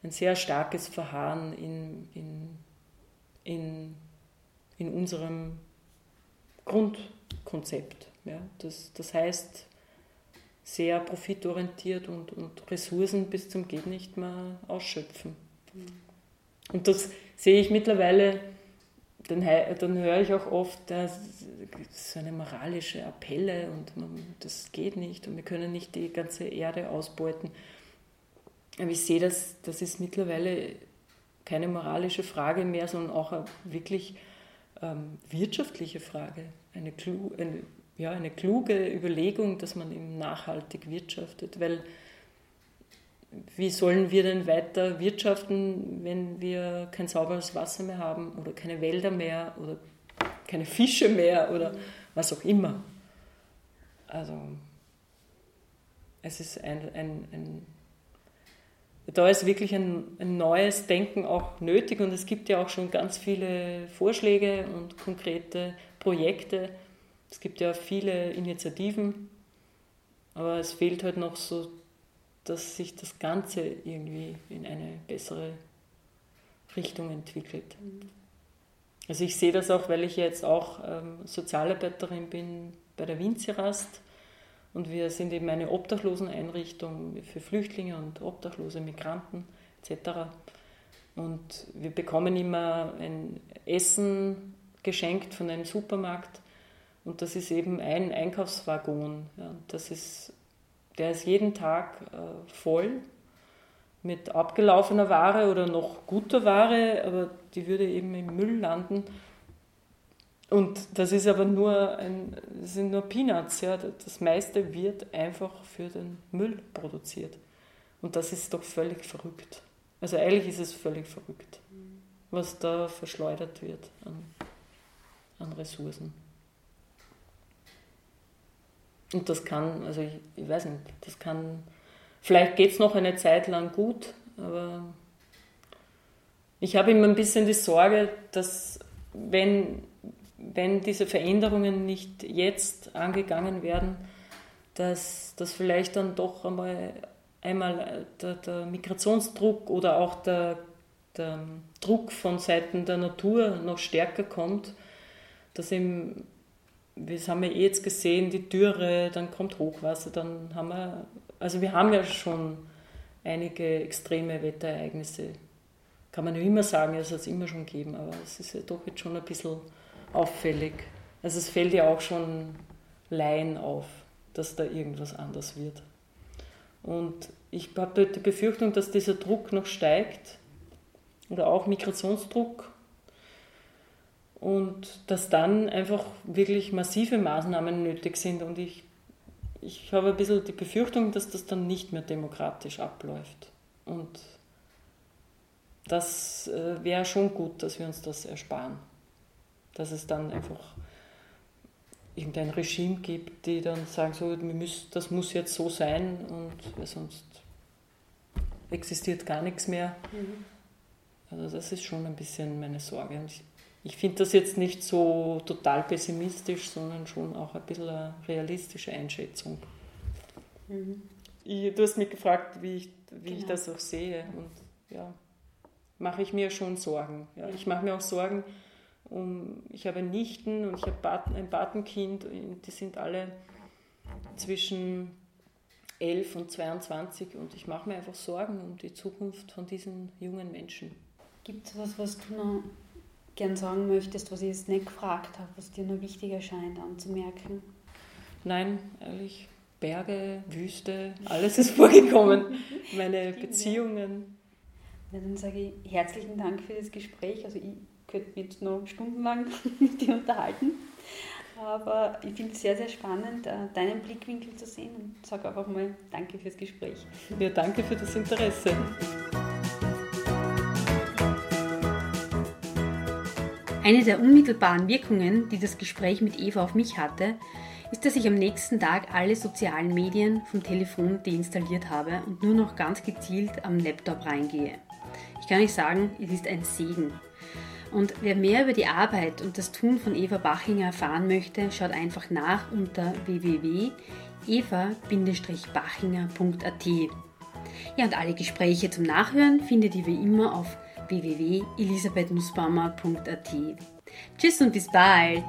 ein sehr starkes Verharren in, in, in, in unserem Grundkonzept. Ja, das, das heißt, sehr profitorientiert und, und Ressourcen bis zum Geht nicht mehr ausschöpfen. Mhm. Und das sehe ich mittlerweile, dann, dann höre ich auch oft, dass so eine moralische Appelle und man, das geht nicht und wir können nicht die ganze Erde ausbeuten. Aber ich sehe, dass das ist mittlerweile keine moralische Frage mehr, sondern auch eine wirklich ähm, wirtschaftliche Frage, eine, eine ja, eine kluge Überlegung, dass man eben nachhaltig wirtschaftet, weil wie sollen wir denn weiter wirtschaften, wenn wir kein sauberes Wasser mehr haben oder keine Wälder mehr oder keine Fische mehr oder was auch immer. Also es ist ein, ein, ein da ist wirklich ein, ein, neues Denken auch nötig und es gibt ja auch schon ganz viele Vorschläge und konkrete Projekte, es gibt ja viele Initiativen, aber es fehlt halt noch so, dass sich das Ganze irgendwie in eine bessere Richtung entwickelt. Also ich sehe das auch, weil ich jetzt auch ähm, Sozialarbeiterin bin bei der Winzirast und wir sind eben eine Obdachloseneinrichtung für Flüchtlinge und obdachlose Migranten etc. Und wir bekommen immer ein Essen geschenkt von einem Supermarkt und das ist eben ein Einkaufswaggon. Ja, das ist der ist jeden Tag äh, voll mit abgelaufener Ware oder noch guter Ware, aber die würde eben im Müll landen. Und das ist aber nur ein, sind nur Peanuts, ja. Das meiste wird einfach für den Müll produziert. Und das ist doch völlig verrückt. Also eigentlich ist es völlig verrückt, was da verschleudert wird an, an Ressourcen. Und das kann, also ich, ich weiß nicht, das kann Vielleicht geht es noch eine Zeit lang gut, aber ich habe immer ein bisschen die Sorge, dass wenn, wenn diese Veränderungen nicht jetzt angegangen werden, dass, dass vielleicht dann doch einmal, einmal der, der Migrationsdruck oder auch der, der Druck von Seiten der Natur noch stärker kommt, dass eben, das haben wir eh jetzt gesehen, die Dürre, dann kommt Hochwasser, dann haben wir also wir haben ja schon einige extreme Wetterereignisse. Kann man ja immer sagen, es hat es immer schon gegeben, aber es ist ja doch jetzt schon ein bisschen auffällig. Also es fällt ja auch schon Laien auf, dass da irgendwas anders wird. Und ich habe die Befürchtung, dass dieser Druck noch steigt oder auch Migrationsdruck und dass dann einfach wirklich massive Maßnahmen nötig sind. Und ich ich habe ein bisschen die Befürchtung, dass das dann nicht mehr demokratisch abläuft. Und das äh, wäre schon gut, dass wir uns das ersparen. Dass es dann einfach irgendein Regime gibt, die dann sagen, so, müssen, das muss jetzt so sein und sonst existiert gar nichts mehr. Mhm. Also das ist schon ein bisschen meine Sorge. Und ich ich finde das jetzt nicht so total pessimistisch, sondern schon auch ein bisschen eine realistische Einschätzung. Mhm. Ich, du hast mich gefragt, wie ich, wie genau. ich das auch sehe. Und ja, mache ich mir schon Sorgen. Ja. Ich mache mir auch Sorgen um, ich habe Nichten und ich habe Paten, ein Patenkind, die sind alle zwischen 11 und 22 und ich mache mir einfach Sorgen um die Zukunft von diesen jungen Menschen. Gibt es was, was du noch gern sagen möchtest, was ich jetzt nicht gefragt habe, was dir noch wichtig erscheint anzumerken? Nein, ehrlich, Berge, Wüste, alles ist <laughs> vorgekommen. Meine Stimmt, Beziehungen. Ja. dann sage ich herzlichen Dank für das Gespräch. Also ich könnte mich jetzt noch stundenlang <laughs> mit dir unterhalten. Aber ich finde es sehr, sehr spannend, äh, deinen Blickwinkel zu sehen und sage einfach mal Danke fürs Gespräch. Ja, danke für das Interesse. Eine der unmittelbaren Wirkungen, die das Gespräch mit Eva auf mich hatte, ist, dass ich am nächsten Tag alle sozialen Medien vom Telefon deinstalliert habe und nur noch ganz gezielt am Laptop reingehe. Ich kann euch sagen, es ist ein Segen. Und wer mehr über die Arbeit und das Tun von Eva Bachinger erfahren möchte, schaut einfach nach unter www.eva-bachinger.at. Ja, und alle Gespräche zum Nachhören findet ihr wie immer auf www.elisabethnussbaumer.at. Tschüss und bis bald!